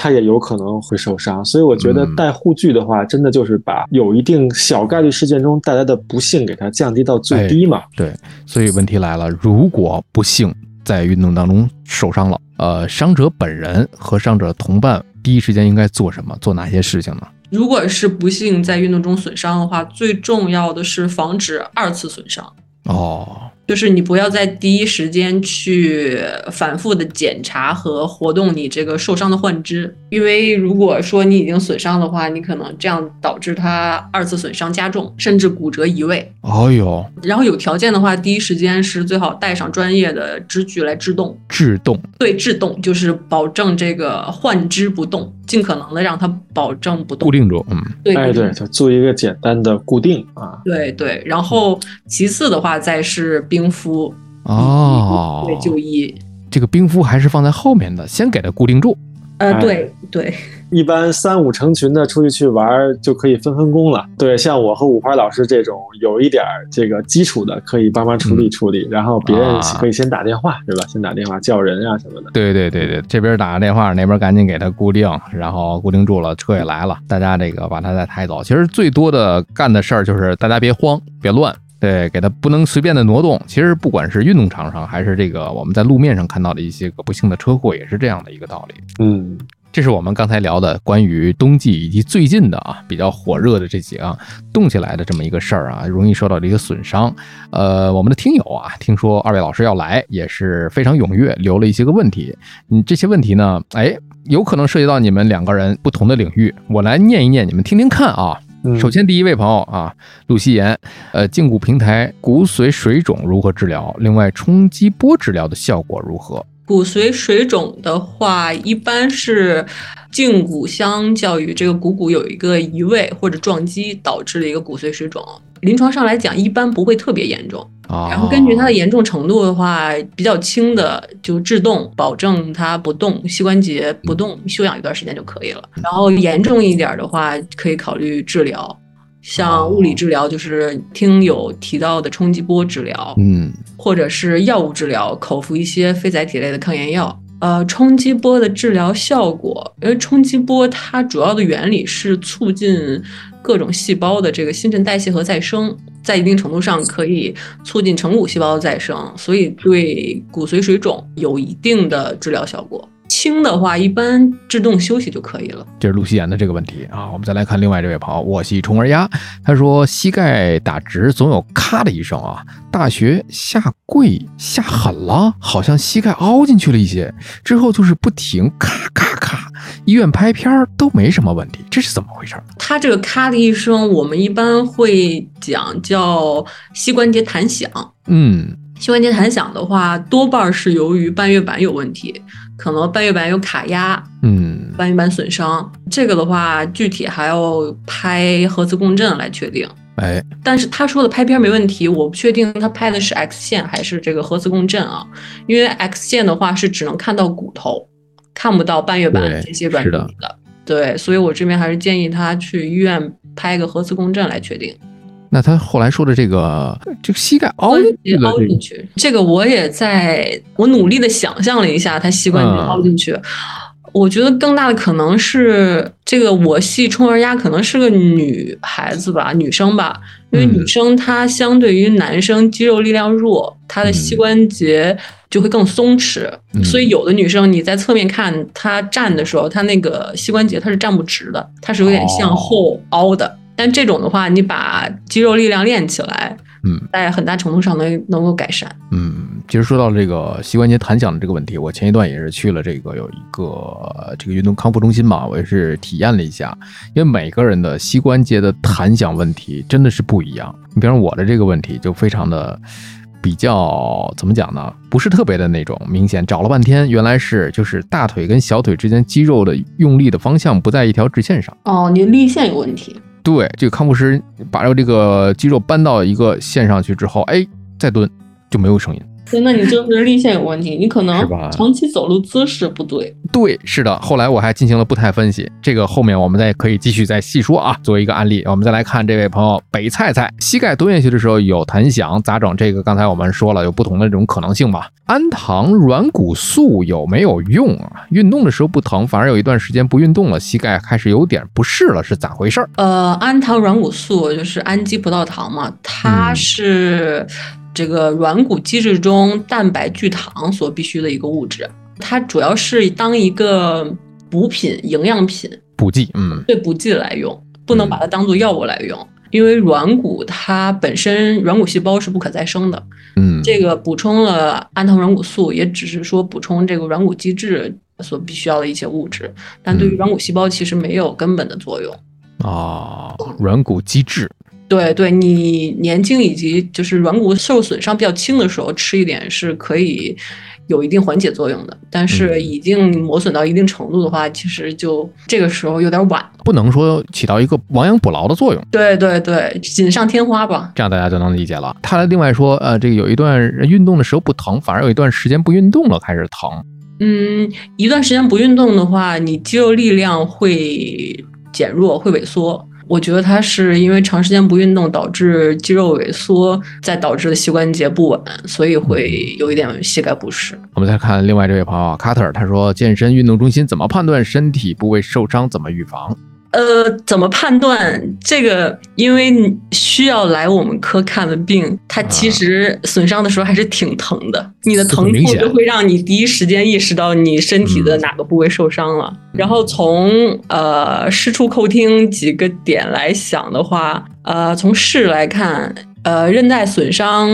[SPEAKER 2] 他也有可能会受伤，所以我觉得戴护具的话，真的就是把有一定小概率事件中带来的不幸给它降低到最低嘛。
[SPEAKER 3] 对，所以问题来了，如果不幸在运动当中受伤了，呃，伤者本人和伤者同伴第一时间应该做什么？做哪些事情呢？
[SPEAKER 1] 如果是不幸在运动中损伤的话，最重要的是防止二次损伤。
[SPEAKER 3] 哦。
[SPEAKER 1] 就是你不要在第一时间去反复的检查和活动你这个受伤的患肢，因为如果说你已经损伤的话，你可能这样导致它二次损伤加重，甚至骨折移位。
[SPEAKER 3] 哦哟，
[SPEAKER 1] 然后有条件的话，第一时间是最好带上专业的支具来制动。
[SPEAKER 3] 制动，
[SPEAKER 1] 对，制动就是保证这个患肢不动，尽可能的让它保证不动，
[SPEAKER 3] 固定住。嗯，
[SPEAKER 1] 对，
[SPEAKER 2] 哎对，就做一个简单的固定啊。
[SPEAKER 1] 对对，然后其次的话再是冰敷
[SPEAKER 3] 哦，
[SPEAKER 1] 对就医，
[SPEAKER 3] 这个冰敷还是放在后面的，先给它固定住。
[SPEAKER 1] 呃，对对，
[SPEAKER 2] 一般三五成群的出去去玩就可以分分工了。对，像我和五花老师这种有一点这个基础的，可以帮忙处理处理，然后别人可以先打电话，对吧？先打电话叫人啊什么的。
[SPEAKER 3] 对对对对，这边打个电话，那边赶紧给他固定，然后固定住了，车也来了，大家这个把他再抬走。其实最多的干的事儿就是大家别慌，别乱。对，给它不能随便的挪动。其实不管是运动场上，还是这个我们在路面上看到的一些个不幸的车祸，也是这样的一个道理。
[SPEAKER 2] 嗯，
[SPEAKER 3] 这是我们刚才聊的关于冬季以及最近的啊比较火热的这几个动起来的这么一个事儿啊，容易受到的一个损伤。呃，我们的听友啊，听说二位老师要来，也是非常踊跃，留了一些个问题。嗯，这些问题呢，哎，有可能涉及到你们两个人不同的领域，我来念一念，你们听听看啊。首先，第一位朋友啊，陆希言，呃，胫骨平台骨髓水肿如何治疗？另外，冲击波治疗的效果如何？
[SPEAKER 1] 骨髓水肿的话，一般是胫骨相较于这个股骨有一个移位或者撞击导致的一个骨髓水肿。临床上来讲，一般不会特别严重。然后根据它的严重程度的话，比较轻的就制动，保证它不动，膝关节不动，休养一段时间就可以了。然后严重一点的话，可以考虑治疗，像物理治疗，就是听友提到的冲击波治疗，
[SPEAKER 3] 嗯，
[SPEAKER 1] 或者是药物治疗，口服一些非甾体类的抗炎药。呃，冲击波的治疗效果，因为冲击波它主要的原理是促进各种细胞的这个新陈代谢和再生。在一定程度上可以促进成骨细胞的再生，所以对骨髓水肿有一定的治疗效果。轻的话，一般制动休息就可以了。
[SPEAKER 3] 这是露西言的这个问题啊。我们再来看另外这位朋友，我系虫儿鸭，他说膝盖打直总有咔的一声啊。大学下跪下狠了，好像膝盖凹进去了一些，之后就是不停咔咔咔。医院拍片儿都没什么问题，这是怎么回事？
[SPEAKER 1] 他这个咔的一声，我们一般会讲叫膝关节弹响。
[SPEAKER 3] 嗯。
[SPEAKER 1] 膝关节弹响的话，多半是由于半月板有问题，可能半月板有卡压，
[SPEAKER 3] 嗯，
[SPEAKER 1] 半月板损伤。这个的话，具体还要拍核磁共振来确定。
[SPEAKER 3] 哎，
[SPEAKER 1] 但是他说的拍片没问题，我不确定他拍的是 X 线还是这个核磁共振啊？因为 X 线的话是只能看到骨头，看不到半月板这些软硬的。对，所以我这边还是建议他去医院拍个核磁共振来确定。
[SPEAKER 3] 那他后来说的这个，这个膝盖凹
[SPEAKER 1] 凹进去，这个我也在我努力的想象了一下，他膝关节凹进去，我觉得更大的可能是这个我系冲儿鸭可能是个女孩子吧，女生吧，因为女生她相对于男生肌肉力量弱，她的膝关节就会更松弛，所以有的女生你在侧面看她站的时候，她那个膝关节她是站不直的，她是有点向后凹的。但这种的话，你把肌肉力量练起来，
[SPEAKER 3] 嗯，
[SPEAKER 1] 在很大程度上能能够改善。
[SPEAKER 3] 嗯，其实说到这个膝关节弹响的这个问题，我前一段也是去了这个有一个这个运动康复中心嘛，我也是体验了一下，因为每个人的膝关节的弹响问题真的是不一样。你比方我的这个问题就非常的比较怎么讲呢？不是特别的那种明显，找了半天，原来是就是大腿跟小腿之间肌肉的用力的方向不在一条直线上。
[SPEAKER 1] 哦，你力线有问题。
[SPEAKER 3] 对，这个康复师把这个肌肉搬到一个线上去之后，哎，再蹲就没有声音。
[SPEAKER 1] 对，那你就是立线有问题，你可能长期走路姿势不对。
[SPEAKER 3] 对，是的。后来我还进行了步态分析，这个后面我们再可以继续再细说啊。作为一个案例，我们再来看这位朋友北菜菜，膝盖蹲下去的时候有弹响，咋整？这个刚才我们说了，有不同的这种可能性吧。氨糖软骨素有没有用啊？运动的时候不疼，反而有一段时间不运动了，膝盖开始有点不适了，是咋回事？
[SPEAKER 1] 呃，氨糖软骨素就是氨基葡萄糖嘛，它是。这个软骨机制中蛋白聚糖所必需的一个物质，它主要是当一个补品、营养品、
[SPEAKER 3] 补剂，嗯，
[SPEAKER 1] 对补剂来用，不能把它当做药物来用。因为软骨它本身软骨细胞是不可再生的，
[SPEAKER 3] 嗯，
[SPEAKER 1] 这个补充了氨糖软骨素，也只是说补充这个软骨机制所必须要的一些物质，但对于软骨细胞其实没有根本的作用。
[SPEAKER 3] 啊，软骨机制。
[SPEAKER 1] 对对，你年轻以及就是软骨受损伤比较轻的时候吃一点是可以有一定缓解作用的，但是已经磨损到一定程度的话，其实就这个时候有点晚，
[SPEAKER 3] 不能说起到一个亡羊补牢的作用。
[SPEAKER 1] 对对对，锦上添花吧，
[SPEAKER 3] 这样大家就能理解了。他另外说，呃，这个有一段运动的时候不疼，反而有一段时间不运动了开始疼。
[SPEAKER 1] 嗯，一段时间不运动的话，你肌肉力量会减弱，会萎缩。我觉得他是因为长时间不运动导致肌肉萎缩，再导致的膝关节不稳，所以会有一点膝盖不适。
[SPEAKER 3] 我们再看另外这位朋友卡特，他说健身运动中心怎么判断身体部位受伤，怎么预防？
[SPEAKER 1] 呃，怎么判断这个？因为你需要来我们科看的病，它其实损伤的时候还是挺疼的。你的疼痛就会让你第一时间意识到你身体的哪个部位受伤了。然后从呃视触叩听几个点来想的话，呃，从视来看，呃，韧带损伤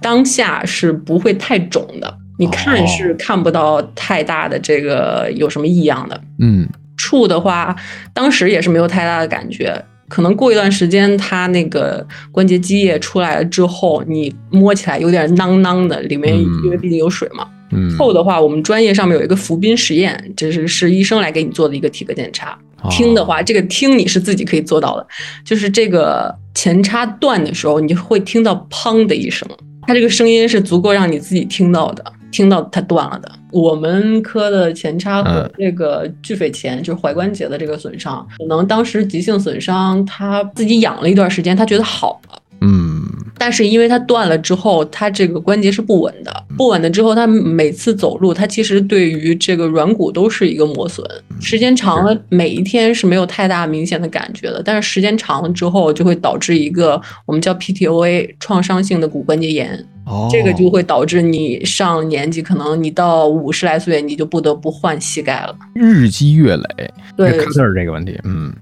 [SPEAKER 1] 当下是不会太肿的，你看是看不到太大的这个有什么异样的。
[SPEAKER 3] 嗯。
[SPEAKER 1] 触的话，当时也是没有太大的感觉，可能过一段时间，它那个关节积液出来了之后，你摸起来有点囊囊的，里面因为毕竟有水嘛。
[SPEAKER 3] 嗯。
[SPEAKER 1] 后的话，我们专业上面有一个浮冰实验，这是是医生来给你做的一个体格检查。听的话，这个听你是自己可以做到的，就是这个前叉断的时候，你会听到砰的一声，它这个声音是足够让你自己听到的。听到它断了的，我们科的前叉和这个巨腓前就是踝关节的这个损伤，可能当时急性损伤，他自己养了一段时间，他觉得好了，
[SPEAKER 3] 嗯，
[SPEAKER 1] 但是因为它断了之后，它这个关节是不稳的，不稳的之后，它每次走路，它其实对于这个软骨都是一个磨损，时间长了，每一天是没有太大明显的感觉的，但是时间长了之后，就会导致一个我们叫 PTOA 创伤性的骨关节炎。
[SPEAKER 3] 哦，
[SPEAKER 1] 这个就会导致你上年纪，可能你到五十来岁，你就不得不换膝盖了。
[SPEAKER 3] 日积月累，
[SPEAKER 1] 对，
[SPEAKER 3] 卡特这个问题，嗯。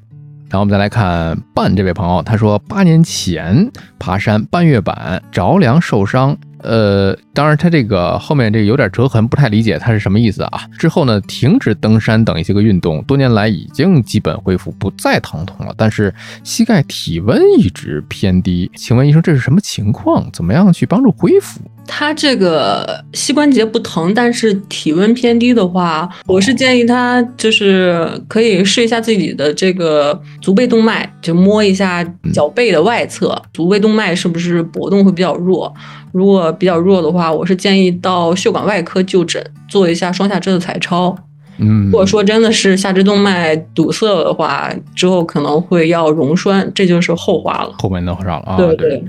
[SPEAKER 3] 然后我们再来看半这位朋友，他说八年前爬山半月板着凉受伤。呃，当然，他这个后面这个有点折痕，不太理解他是什么意思啊。之后呢，停止登山等一些个运动，多年来已经基本恢复，不再疼痛了。但是膝盖体温一直偏低，请问医生这是什么情况？怎么样去帮助恢复？
[SPEAKER 1] 他这个膝关节不疼，但是体温偏低的话，我是建议他就是可以试一下自己的这个足背动脉，就摸一下脚背的外侧，足背动脉是不是搏动会比较弱。如果比较弱的话，我是建议到血管外科就诊，做一下双下肢的彩超。
[SPEAKER 3] 嗯，
[SPEAKER 1] 如果说真的是下肢动脉堵塞的话，之后可能会要溶栓，这就是后话了。
[SPEAKER 3] 后面的话了啊。
[SPEAKER 1] 对对。
[SPEAKER 3] 你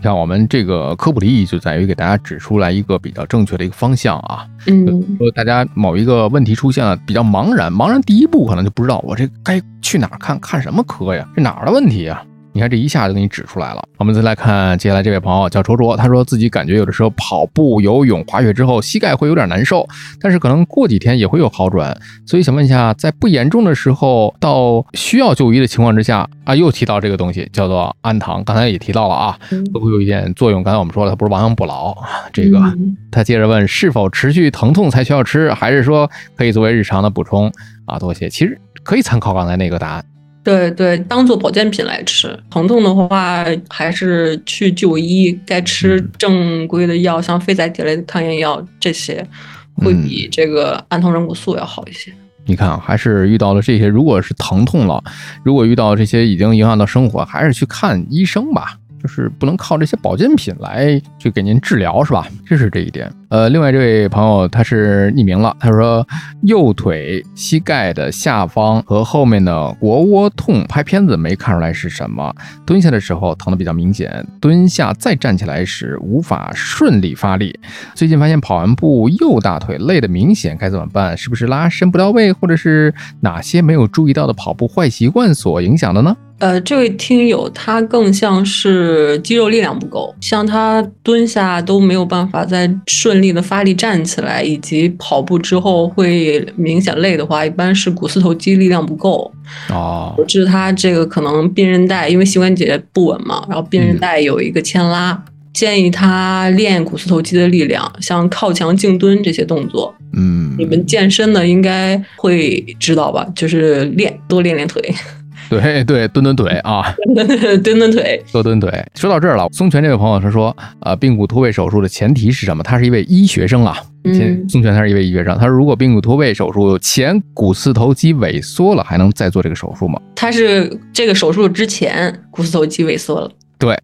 [SPEAKER 3] 看，我们这个科普的意义就在于给大家指出来一个比较正确的一个方向啊。
[SPEAKER 1] 嗯。
[SPEAKER 3] 说大家某一个问题出现了，比较茫然，茫然第一步可能就不知道我这该去哪儿看看什么科呀？这哪儿的问题呀？你看这一下就给你指出来了。我们再来看接下来这位朋友叫卓卓，他说自己感觉有的时候跑步、游泳、滑雪之后膝盖会有点难受，但是可能过几天也会有好转。所以想问一下，在不严重的时候到需要就医的情况之下啊，又提到这个东西叫做氨糖，刚才也提到了啊，会不会有一点作用？刚才我们说了，它不是亡羊补牢。这个他接着问，是否持续疼痛才需要吃，还是说可以作为日常的补充啊？多谢，其实可以参考刚才那个答案。
[SPEAKER 1] 对对，当做保健品来吃。疼痛的话，还是去就医，该吃正规的药，像非甾体类的抗炎药，这些会比这个氨糖软骨素要好一些。
[SPEAKER 3] 你看啊，还是遇到了这些，如果是疼痛了，如果遇到这些已经影响到生活，还是去看医生吧。就是不能靠这些保健品来去给您治疗，是吧？这是这一点。呃，另外这位朋友他是匿名了，他说右腿膝盖的下方和后面的腘窝痛，拍片子没看出来是什么。蹲下的时候疼的比较明显，蹲下再站起来时无法顺利发力。最近发现跑完步右大腿累的明显，该怎么办？是不是拉伸不到位，或者是哪些没有注意到的跑步坏习惯所影响的呢？
[SPEAKER 1] 呃，这位听友他更像是肌肉力量不够，像他蹲下都没有办法再顺利的发力站起来，以及跑步之后会明显累的话，一般是股四头肌力量不够
[SPEAKER 3] 哦，
[SPEAKER 1] 导致他这个可能髌韧带因为膝关节不稳嘛，然后髌韧带有一个牵拉，建议他练股四头肌的力量，像靠墙静蹲这些动作，
[SPEAKER 3] 嗯，
[SPEAKER 1] 你们健身的应该会知道吧，就是练多练练腿。
[SPEAKER 3] 对对，蹲蹲腿啊，
[SPEAKER 1] 蹲蹲腿，
[SPEAKER 3] 多蹲腿。说到这儿了，松泉这位朋友他说，呃，髌骨脱位手术的前提是什么？他是一位医学生啊。
[SPEAKER 1] 嗯，
[SPEAKER 3] 松泉他是一位医学生，他说如果髌骨脱位手术前股四头肌萎缩了，还能再做这个手术吗？
[SPEAKER 1] 他是这个手术之前股四头肌萎缩了。
[SPEAKER 3] 对，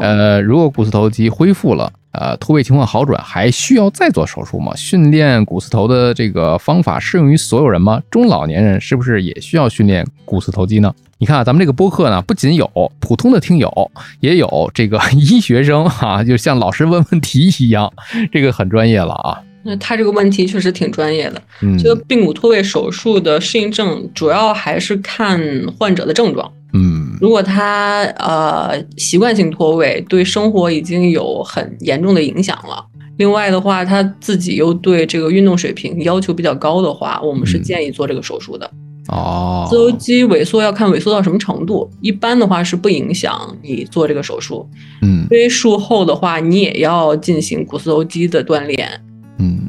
[SPEAKER 3] 呃，如果股四头肌恢复了。呃，脱位情况好转，还需要再做手术吗？训练股四头的这个方法适用于所有人吗？中老年人是不是也需要训练股四头肌呢？你看啊，咱们这个播客呢，不仅有普通的听友，也有这个医学生哈，就像老师问问题一样，这个很专业了啊。
[SPEAKER 1] 那他这个问题确实挺专业的。
[SPEAKER 3] 嗯，
[SPEAKER 1] 这个髌骨脱位手术的适应症主要还是看患者的症状。
[SPEAKER 3] 嗯，
[SPEAKER 1] 如果他呃习惯性脱位，对生活已经有很严重的影响了。另外的话，他自己又对这个运动水平要求比较高的话，我们是建议做这个手术的。
[SPEAKER 3] 哦，
[SPEAKER 1] 自由基萎缩要看萎缩到什么程度，一般的话是不影响你做这个手术。
[SPEAKER 3] 嗯，
[SPEAKER 1] 因为术后的话，你也要进行股四头肌的锻炼。
[SPEAKER 3] 嗯，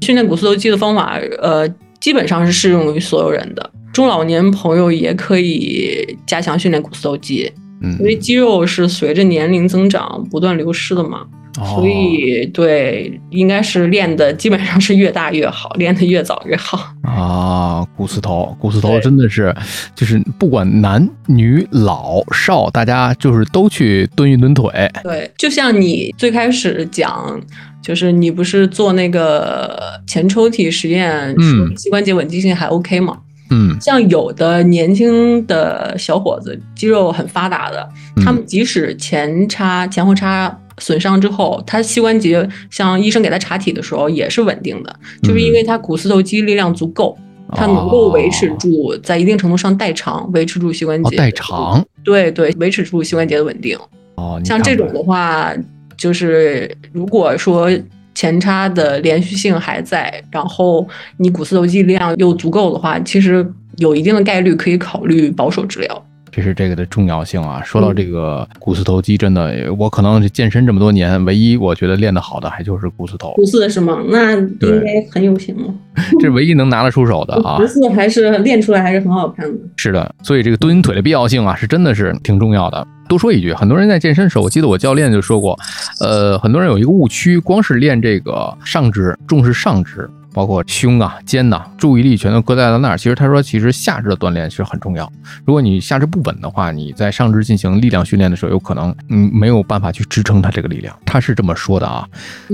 [SPEAKER 1] 训练股四头肌的方法，呃，基本上是适用于所有人的。中老年朋友也可以加强训练股四头肌，
[SPEAKER 3] 嗯，
[SPEAKER 1] 因为肌肉是随着年龄增长不断流失的嘛，所以对，应该是练的基本上是越大越好，练的越早越好
[SPEAKER 3] 啊。股四头，股四头真的是，就是不管男女老少，大家就是都去蹲一蹲腿。
[SPEAKER 1] 对，就像你最开始讲，就是你不是做那个前抽屉实验，说膝关节稳定性还 OK 吗？
[SPEAKER 3] 嗯，
[SPEAKER 1] 像有的年轻的小伙子，肌肉很发达的，他们即使前叉、前后叉损伤之后，他膝关节像医生给他查体的时候也是稳定的，就是因为他股四头肌力量足够，他能够维持住，在一定程度上代偿，维持住膝关节
[SPEAKER 3] 代偿，
[SPEAKER 1] 对对，维持住膝关节的稳定。
[SPEAKER 3] 哦，
[SPEAKER 1] 像这种的话。就是如果说前叉的连续性还在，然后你骨四头肌力量又足够的话，其实有一定的概率可以考虑保守治疗。
[SPEAKER 3] 这是这个的重要性啊！说到这个股四头肌，真的，我可能健身这么多年，唯一我觉得练得好的还就是股四头。
[SPEAKER 1] 股四是吗？那应该很有型了。
[SPEAKER 3] 这唯一能拿得出手的啊！
[SPEAKER 1] 股四还是练出来还是很好看的。
[SPEAKER 3] 是的，所以这个蹲腿的必要性啊，是真的是挺重要的。多说一句，很多人在健身时候，我记得我教练就说过，呃，很多人有一个误区，光是练这个上肢，重视上肢。包括胸啊、肩呐，注意力全都搁在了那儿。其实他说，其实下肢的锻炼是很重要。如果你下肢不稳的话，你在上肢进行力量训练的时候，有可能嗯没有办法去支撑它这个力量。他是这么说的啊。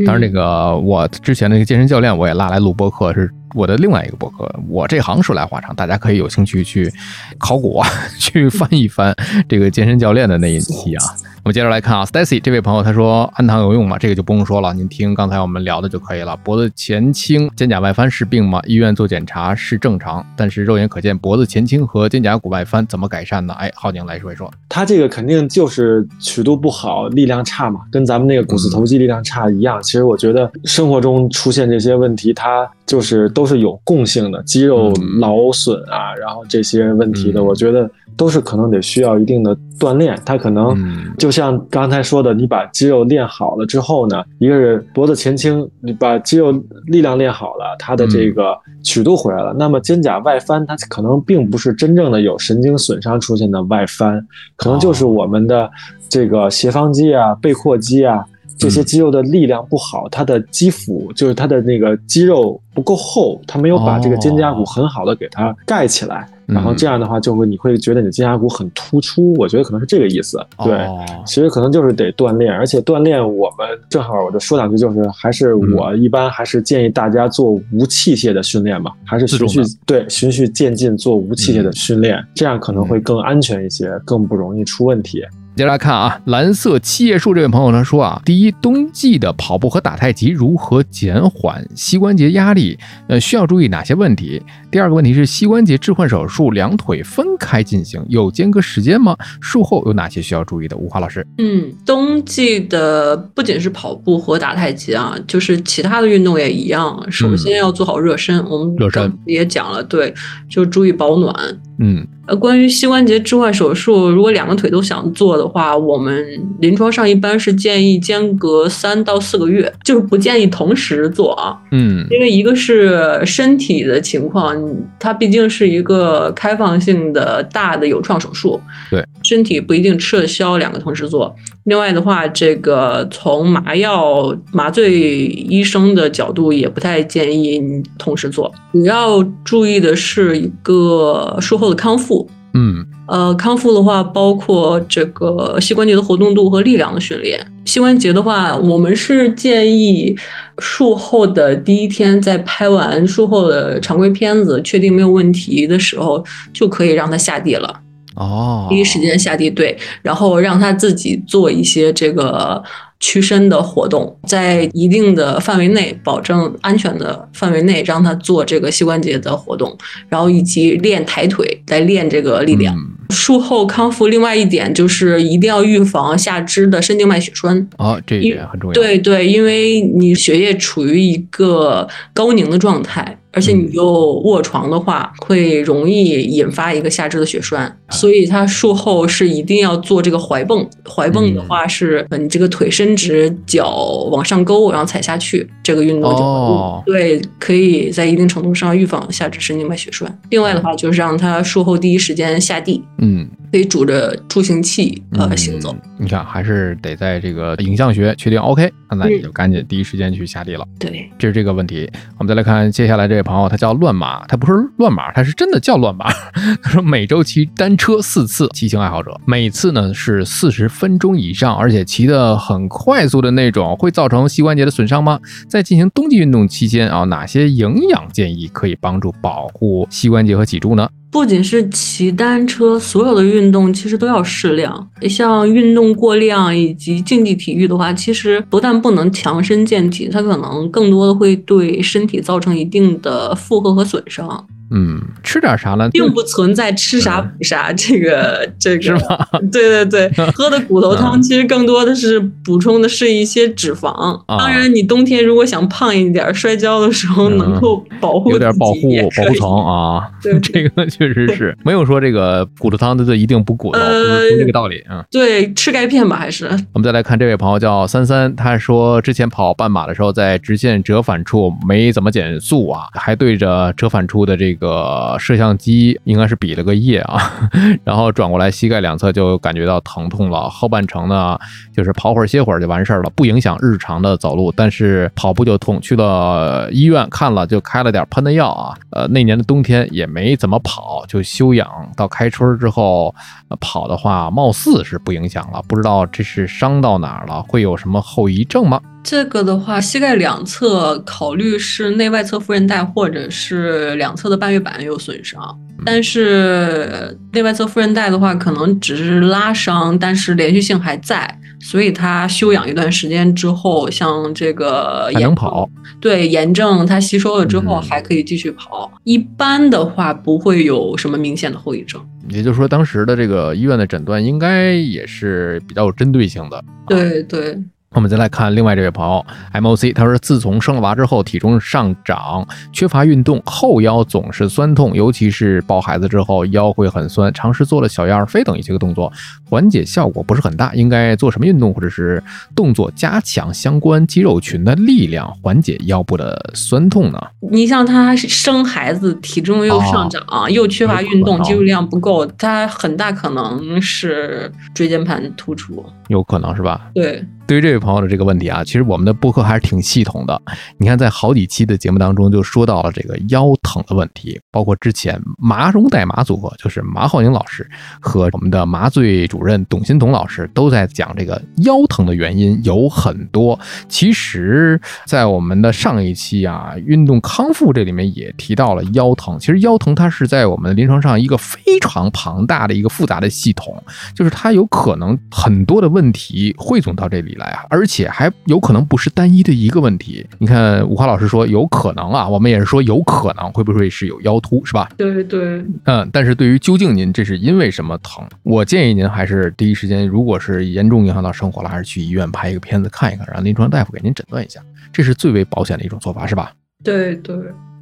[SPEAKER 3] 当然，那个我之前那个健身教练，我也拉来录播课，是我的另外一个播客。我这行说来话长，大家可以有兴趣去考古啊，去翻一翻这个健身教练的那一期啊。我们接着来看啊，Stacy 这位朋友他说氨糖有用吗？这个就不用说了，您听刚才我们聊的就可以了。脖子前倾、肩胛外翻是病吗？医院做检查是正常，但是肉眼可见脖子前倾和肩胛骨外翻怎么改善呢？哎，浩宁来说一说。
[SPEAKER 2] 他这个肯定就是曲度不好，力量差嘛，跟咱们那个股四头肌力量差一样。其实我觉得生活中出现这些问题，它就是都是有共性的，肌肉劳损啊，然后这些问题的，我觉得。都是可能得需要一定的锻炼，他可能就像刚才说的，你把肌肉练好了之后呢，一个是脖子前倾，你把肌肉力量练好了，它的这个曲度回来了。那么肩胛外翻，它可能并不是真正的有神经损伤出现的外翻，可能就是我们的这个斜方肌啊、背阔肌啊这些肌肉的力量不好，它的肌腹就是它的那个肌肉不够厚，它没有把这个肩胛骨很好的给它盖起来。然后这样的话，就会你会觉得你的肩胛骨很突出，我觉得可能是这个意思。对，其实可能就是得锻炼，而且锻炼我们正好我就说两句，就是还是我一般还是建议大家做无器械的训练嘛，还是循序对循序渐进做无器械的训练，这样可能会更安全一些，更不容易出问题。
[SPEAKER 3] 接着来看啊，蓝色七叶树这位朋友呢说啊，第一，冬季的跑步和打太极如何减缓膝关节压力？呃，需要注意哪些问题？第二个问题是膝关节置换手术两腿分开进行，有间隔时间吗？术后有哪些需要注意的？吴华老师，
[SPEAKER 1] 嗯，冬季的不仅是跑步和打太极啊，就是其他的运动也一样。首先要做好热身，我们
[SPEAKER 3] 热身
[SPEAKER 1] 也讲了，对，就注意保暖。
[SPEAKER 3] 嗯。
[SPEAKER 1] 呃，关于膝关节置换手术，如果两个腿都想做的话，我们临床上一般是建议间隔三到四个月，就是不建议同时做啊。
[SPEAKER 3] 嗯，
[SPEAKER 1] 因为一个是身体的情况，它毕竟是一个开放性的大的有创手术，
[SPEAKER 3] 对，
[SPEAKER 1] 身体不一定吃得消两个同时做。另外的话，这个从麻药麻醉医生的角度，也不太建议你同时做。主要注意的是一个术后的康复。
[SPEAKER 3] 嗯，
[SPEAKER 1] 呃，康复的话，包括这个膝关节的活动度和力量的训练。膝关节的话，我们是建议术后的第一天，在拍完术后的常规片子，确定没有问题的时候，就可以让他下地了。
[SPEAKER 3] 哦，
[SPEAKER 1] 第一时间下地对，然后让他自己做一些这个屈伸的活动，在一定的范围内，保证安全的范围内，让他做这个膝关节的活动，然后以及练抬腿来练这个力量。术后康复，另外一点就是一定要预防下肢的深静脉血栓。
[SPEAKER 3] 啊，这一点很重要。
[SPEAKER 1] 对对，因为你血液处于一个高凝的状态。而且你又卧床的话，会容易引发一个下肢的血栓，所以他术后是一定要做这个踝泵。踝泵的话是，你这个腿伸直，脚往上勾，然后踩下去，这个运动就对，可以在一定程度上预防下肢神经脉血栓。另外的话，就是让他术后第一时间下地，
[SPEAKER 3] 嗯，
[SPEAKER 1] 可以拄着助行器呃行走。
[SPEAKER 3] 你看，还是得在这个影像学确定 OK，那你就赶紧第一时间去下地了。
[SPEAKER 1] 对，
[SPEAKER 3] 这是这个问题。我们再来看接下来这。朋友，他叫乱马，他不是乱马，他是真的叫乱马。他说每周骑单车四次，骑行爱好者，每次呢是四十分钟以上，而且骑得很快速的那种，会造成膝关节的损伤吗？在进行冬季运动期间啊，哪些营养建议可以帮助保护膝关节和脊柱呢？
[SPEAKER 1] 不仅是骑单车，所有的运动其实都要适量。像运动过量以及竞技体育的话，其实不但不能强身健体，它可能更多的会对身体造成一定的负荷和损伤。
[SPEAKER 3] 嗯，吃点啥呢？
[SPEAKER 1] 并不存在吃啥补啥这个 这个
[SPEAKER 3] 是吧？
[SPEAKER 1] 对对对，喝的骨头汤其实更多的是补充的是一些脂肪。当然，你冬天如果想胖一点，摔跤的时候能够保护
[SPEAKER 3] 有点保护保护层啊。
[SPEAKER 1] 对，
[SPEAKER 3] 这个确实是没有说这个骨头汤它就一定补骨头，不是这个道理啊。
[SPEAKER 1] 对，吃钙片吧，还是。
[SPEAKER 3] 我们再来看这位朋友叫三三，他说之前跑半马的时候，在直线折返处没怎么减速啊，还对着折返处的这个摄像机应该是比了个耶啊，然后转过来膝盖两侧就感觉到疼痛了。后半程呢，就是跑会儿歇会儿就完事儿了，不影响日常的走路，但是跑步就痛。去了医院看了，就开了点喷的药啊。呃，那年的冬天也没怎么跑，就休养到开春之后跑的话，貌似是不影响了。不知道这是伤到哪儿了，会有什么后遗症吗？
[SPEAKER 1] 这个的话，膝盖两侧考虑是内外侧副韧带或者是两侧的半月板有损伤，但是内外侧副韧带的话，可能只是拉伤，但是连续性还在，所以他休养一段时间之后，像这个
[SPEAKER 3] 还能跑，
[SPEAKER 1] 对炎症它吸收了之后还可以继续跑，一般的话不会有什么明显的后遗症。
[SPEAKER 3] 也就是说，当时的这个医院的诊断应该也是比较有针对性的。
[SPEAKER 1] 对对。
[SPEAKER 3] 我们再来看另外这位朋友 M O C，他说自从生了娃之后，体重上涨，缺乏运动，后腰总是酸痛，尤其是抱孩子之后腰会很酸。尝试做了小燕儿飞等一些个动作，缓解效果不是很大。应该做什么运动或者是动作加强相关肌肉群的力量，缓解腰部的酸痛呢？
[SPEAKER 1] 你像他生孩子，体重又上涨，又缺乏运动，肌肉量不够，他很大可能是椎间盘突出，
[SPEAKER 3] 有可能是吧？
[SPEAKER 1] 对。
[SPEAKER 3] 对于这位朋友的这个问题啊，其实我们的播客还是挺系统的。你看，在好几期的节目当中就说到了这个腰疼的问题，包括之前麻绒带麻组合，就是马浩宁老师和我们的麻醉主任董欣彤老师都在讲这个腰疼的原因有很多。其实，在我们的上一期啊，运动康复这里面也提到了腰疼。其实腰疼它是在我们临床上一个非常庞大的一个复杂的系统，就是它有可能很多的问题汇总到这里。来啊，而且还有可能不是单一的一个问题。你看，五花老师说有可能啊，我们也是说有可能，会不会是有腰突，是吧？
[SPEAKER 1] 对对，
[SPEAKER 3] 嗯。但是对于究竟您这是因为什么疼，我建议您还是第一时间，如果是严重影响到生活了，还是去医院拍一个片子看一看，让临床大夫给您诊断一下，这是最为保险的一种做法，是吧？
[SPEAKER 1] 对对。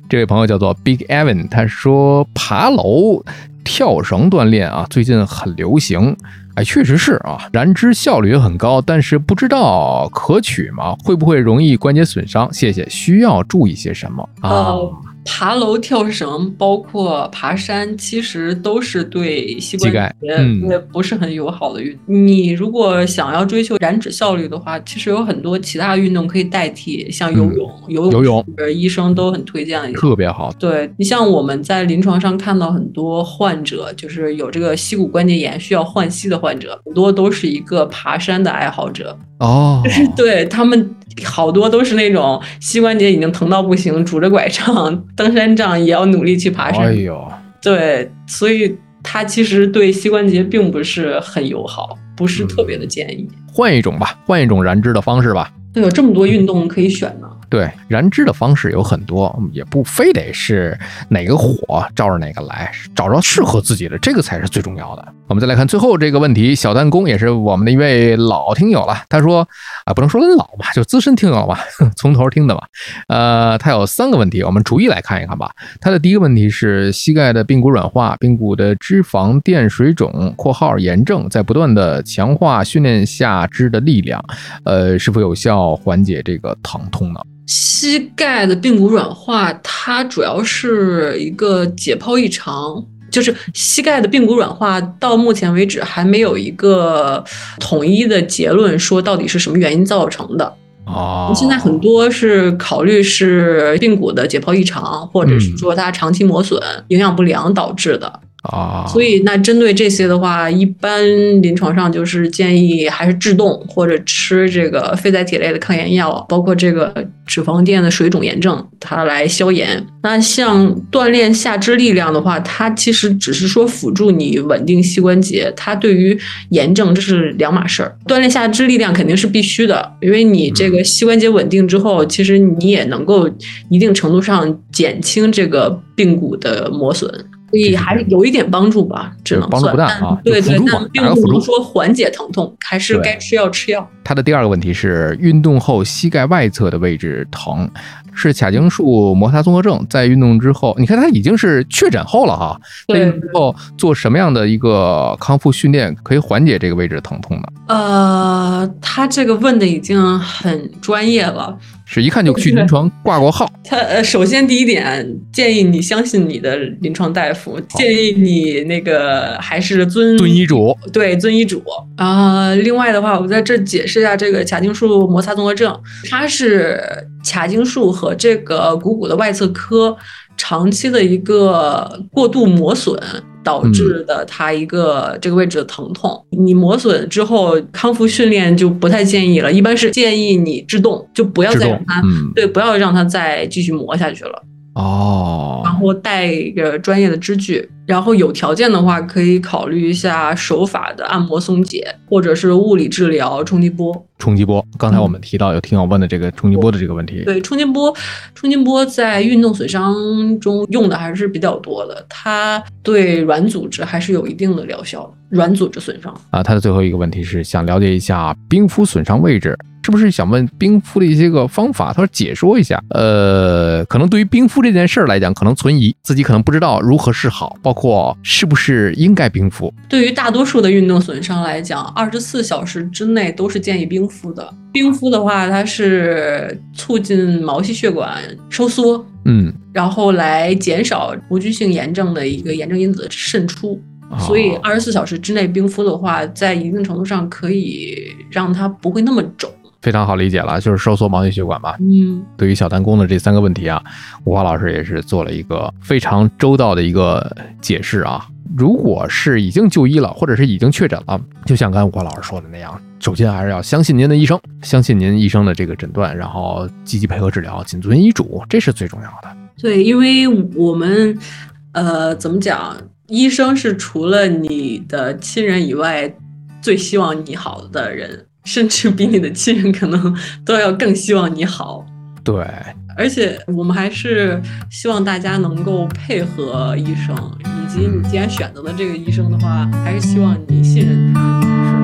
[SPEAKER 3] 这位朋友叫做 Big Evan，他说爬楼、跳绳锻炼啊，最近很流行。哎，确实是啊，燃脂效率也很高，但是不知道可取吗？会不会容易关节损伤？谢谢，需要注意些什么啊？
[SPEAKER 1] 爬楼、跳绳，包括爬山，其实都是对膝关节也不是很友好的运动。你如果想要追求燃脂效率的话，其实有很多其他运动可以代替，像游泳，游泳，
[SPEAKER 3] 游泳，
[SPEAKER 1] 医生都很推荐的，
[SPEAKER 3] 特别好。
[SPEAKER 1] 对你像我们在临床上看到很多患者，就是有这个膝骨关节炎需要换膝的患者，很多都是一个爬山的爱好者
[SPEAKER 3] 哦，
[SPEAKER 1] 就 是对他们。好多都是那种膝关节已经疼到不行，拄着拐杖 登山杖也要努力去爬山。
[SPEAKER 3] 哎呦，
[SPEAKER 1] 对，所以它其实对膝关节并不是很友好，不是特别的建议。
[SPEAKER 3] 换一种吧，换一种燃脂的方式吧。
[SPEAKER 1] 那有这么多运动可以选呢。
[SPEAKER 3] 对，燃脂的方式有很多，也不非得是哪个火照着哪个来，找着适合自己的，这个才是最重要的。我们再来看最后这个问题，小弹弓也是我们的一位老听友了。他说啊，不能说老吧，就资深听友了吧，从头听的吧。呃，他有三个问题，我们逐一来看一看吧。他的第一个问题是膝盖的髌骨软化、髌骨的脂肪垫水肿（括号炎症）在不断的强化训练下肢的力量，呃，是否有效缓解这个疼痛呢？
[SPEAKER 1] 膝盖的髌骨软化，它主要是一个解剖异常，就是膝盖的髌骨软化到目前为止还没有一个统一的结论，说到底是什么原因造成的。
[SPEAKER 3] 哦，
[SPEAKER 1] 现在很多是考虑是髌骨的解剖异常，或者是说它长期磨损、营养不良导致的。
[SPEAKER 3] 啊。
[SPEAKER 1] 所以那针对这些的话，一般临床上就是建议还是制动或者吃这个非甾体类的抗炎药，包括这个脂肪垫的水肿炎症，它来消炎。那像锻炼下肢力量的话，它其实只是说辅助你稳定膝关节，它对于炎症这是两码事儿。锻炼下肢力量肯定是必须的，因为你这个膝关节稳定之后，其实你也能够一定程度上减轻这个髌骨的磨损。所以还是有一点帮助吧，只能
[SPEAKER 3] 帮助不大啊。
[SPEAKER 1] 对对，但并不能说缓解疼痛，还是该吃药吃药。
[SPEAKER 3] 他的第二个问题是，运动后膝盖外侧的位置疼，是髂胫束摩擦综合症。在运动之后，你看他已经是确诊后了哈。在运动之后做什么样的一个康复训练可以缓解这个位置的疼痛呢？
[SPEAKER 1] 呃，他这个问的已经很专业了。
[SPEAKER 3] 是一看就去临床挂过号。
[SPEAKER 1] 他呃，首先第一点建议你相信你的临床大夫，建议你那个还是遵
[SPEAKER 3] 遵医嘱，
[SPEAKER 1] 对，遵医嘱啊。另外的话，我在这解释一下这个髂胫束摩擦综合症，它是髂胫束和这个股骨的外侧髁长期的一个过度磨损。导致的它一个这个位置的疼痛，你磨损之后康复训练就不太建议了，一般是建议你制动，就不要再让它，对，不要让它再继续磨下去了。
[SPEAKER 3] 哦，
[SPEAKER 1] 然后带一个专业的支具，然后有条件的话可以考虑一下手法的按摩松解，或者是物理治疗冲击波。
[SPEAKER 3] 冲击波，刚才我们提到有听友问的这个冲击波的这个问题。
[SPEAKER 1] 对，冲击波，冲击波在运动损伤中用的还是比较多的，它对软组织还是有一定的疗效。软组织损伤
[SPEAKER 3] 啊，他的最后一个问题是想了解一下冰敷损伤位置。是不是想问冰敷的一些个方法？他说解说一下。呃，可能对于冰敷这件事儿来讲，可能存疑，自己可能不知道如何是好，包括是不是应该冰敷。
[SPEAKER 1] 对于大多数的运动损伤来讲，二十四小时之内都是建议冰敷的。冰敷的话，它是促进毛细血管收缩，
[SPEAKER 3] 嗯，
[SPEAKER 1] 然后来减少无菌性炎症的一个炎症因子渗出。所以二十四小时之内冰敷的话，在一定程度上可以让它不会那么肿。
[SPEAKER 3] 非常好理解了，就是收缩毛细血管嘛。
[SPEAKER 1] 嗯，
[SPEAKER 3] 对于小弹弓的这三个问题啊，吴华老师也是做了一个非常周到的一个解释啊。如果是已经就医了，或者是已经确诊了，就像刚才吴华老师说的那样，首先还是要相信您的医生，相信您医生的这个诊断，然后积极配合治疗，谨遵医嘱，这是最重要的。
[SPEAKER 1] 对，因为我们呃，怎么讲，医生是除了你的亲人以外，最希望你好的人。甚至比你的亲人可能都要更希望你好，
[SPEAKER 3] 对，
[SPEAKER 1] 而且我们还是希望大家能够配合医生，以及你既然选择了这个医生的话，还是希望你信任他。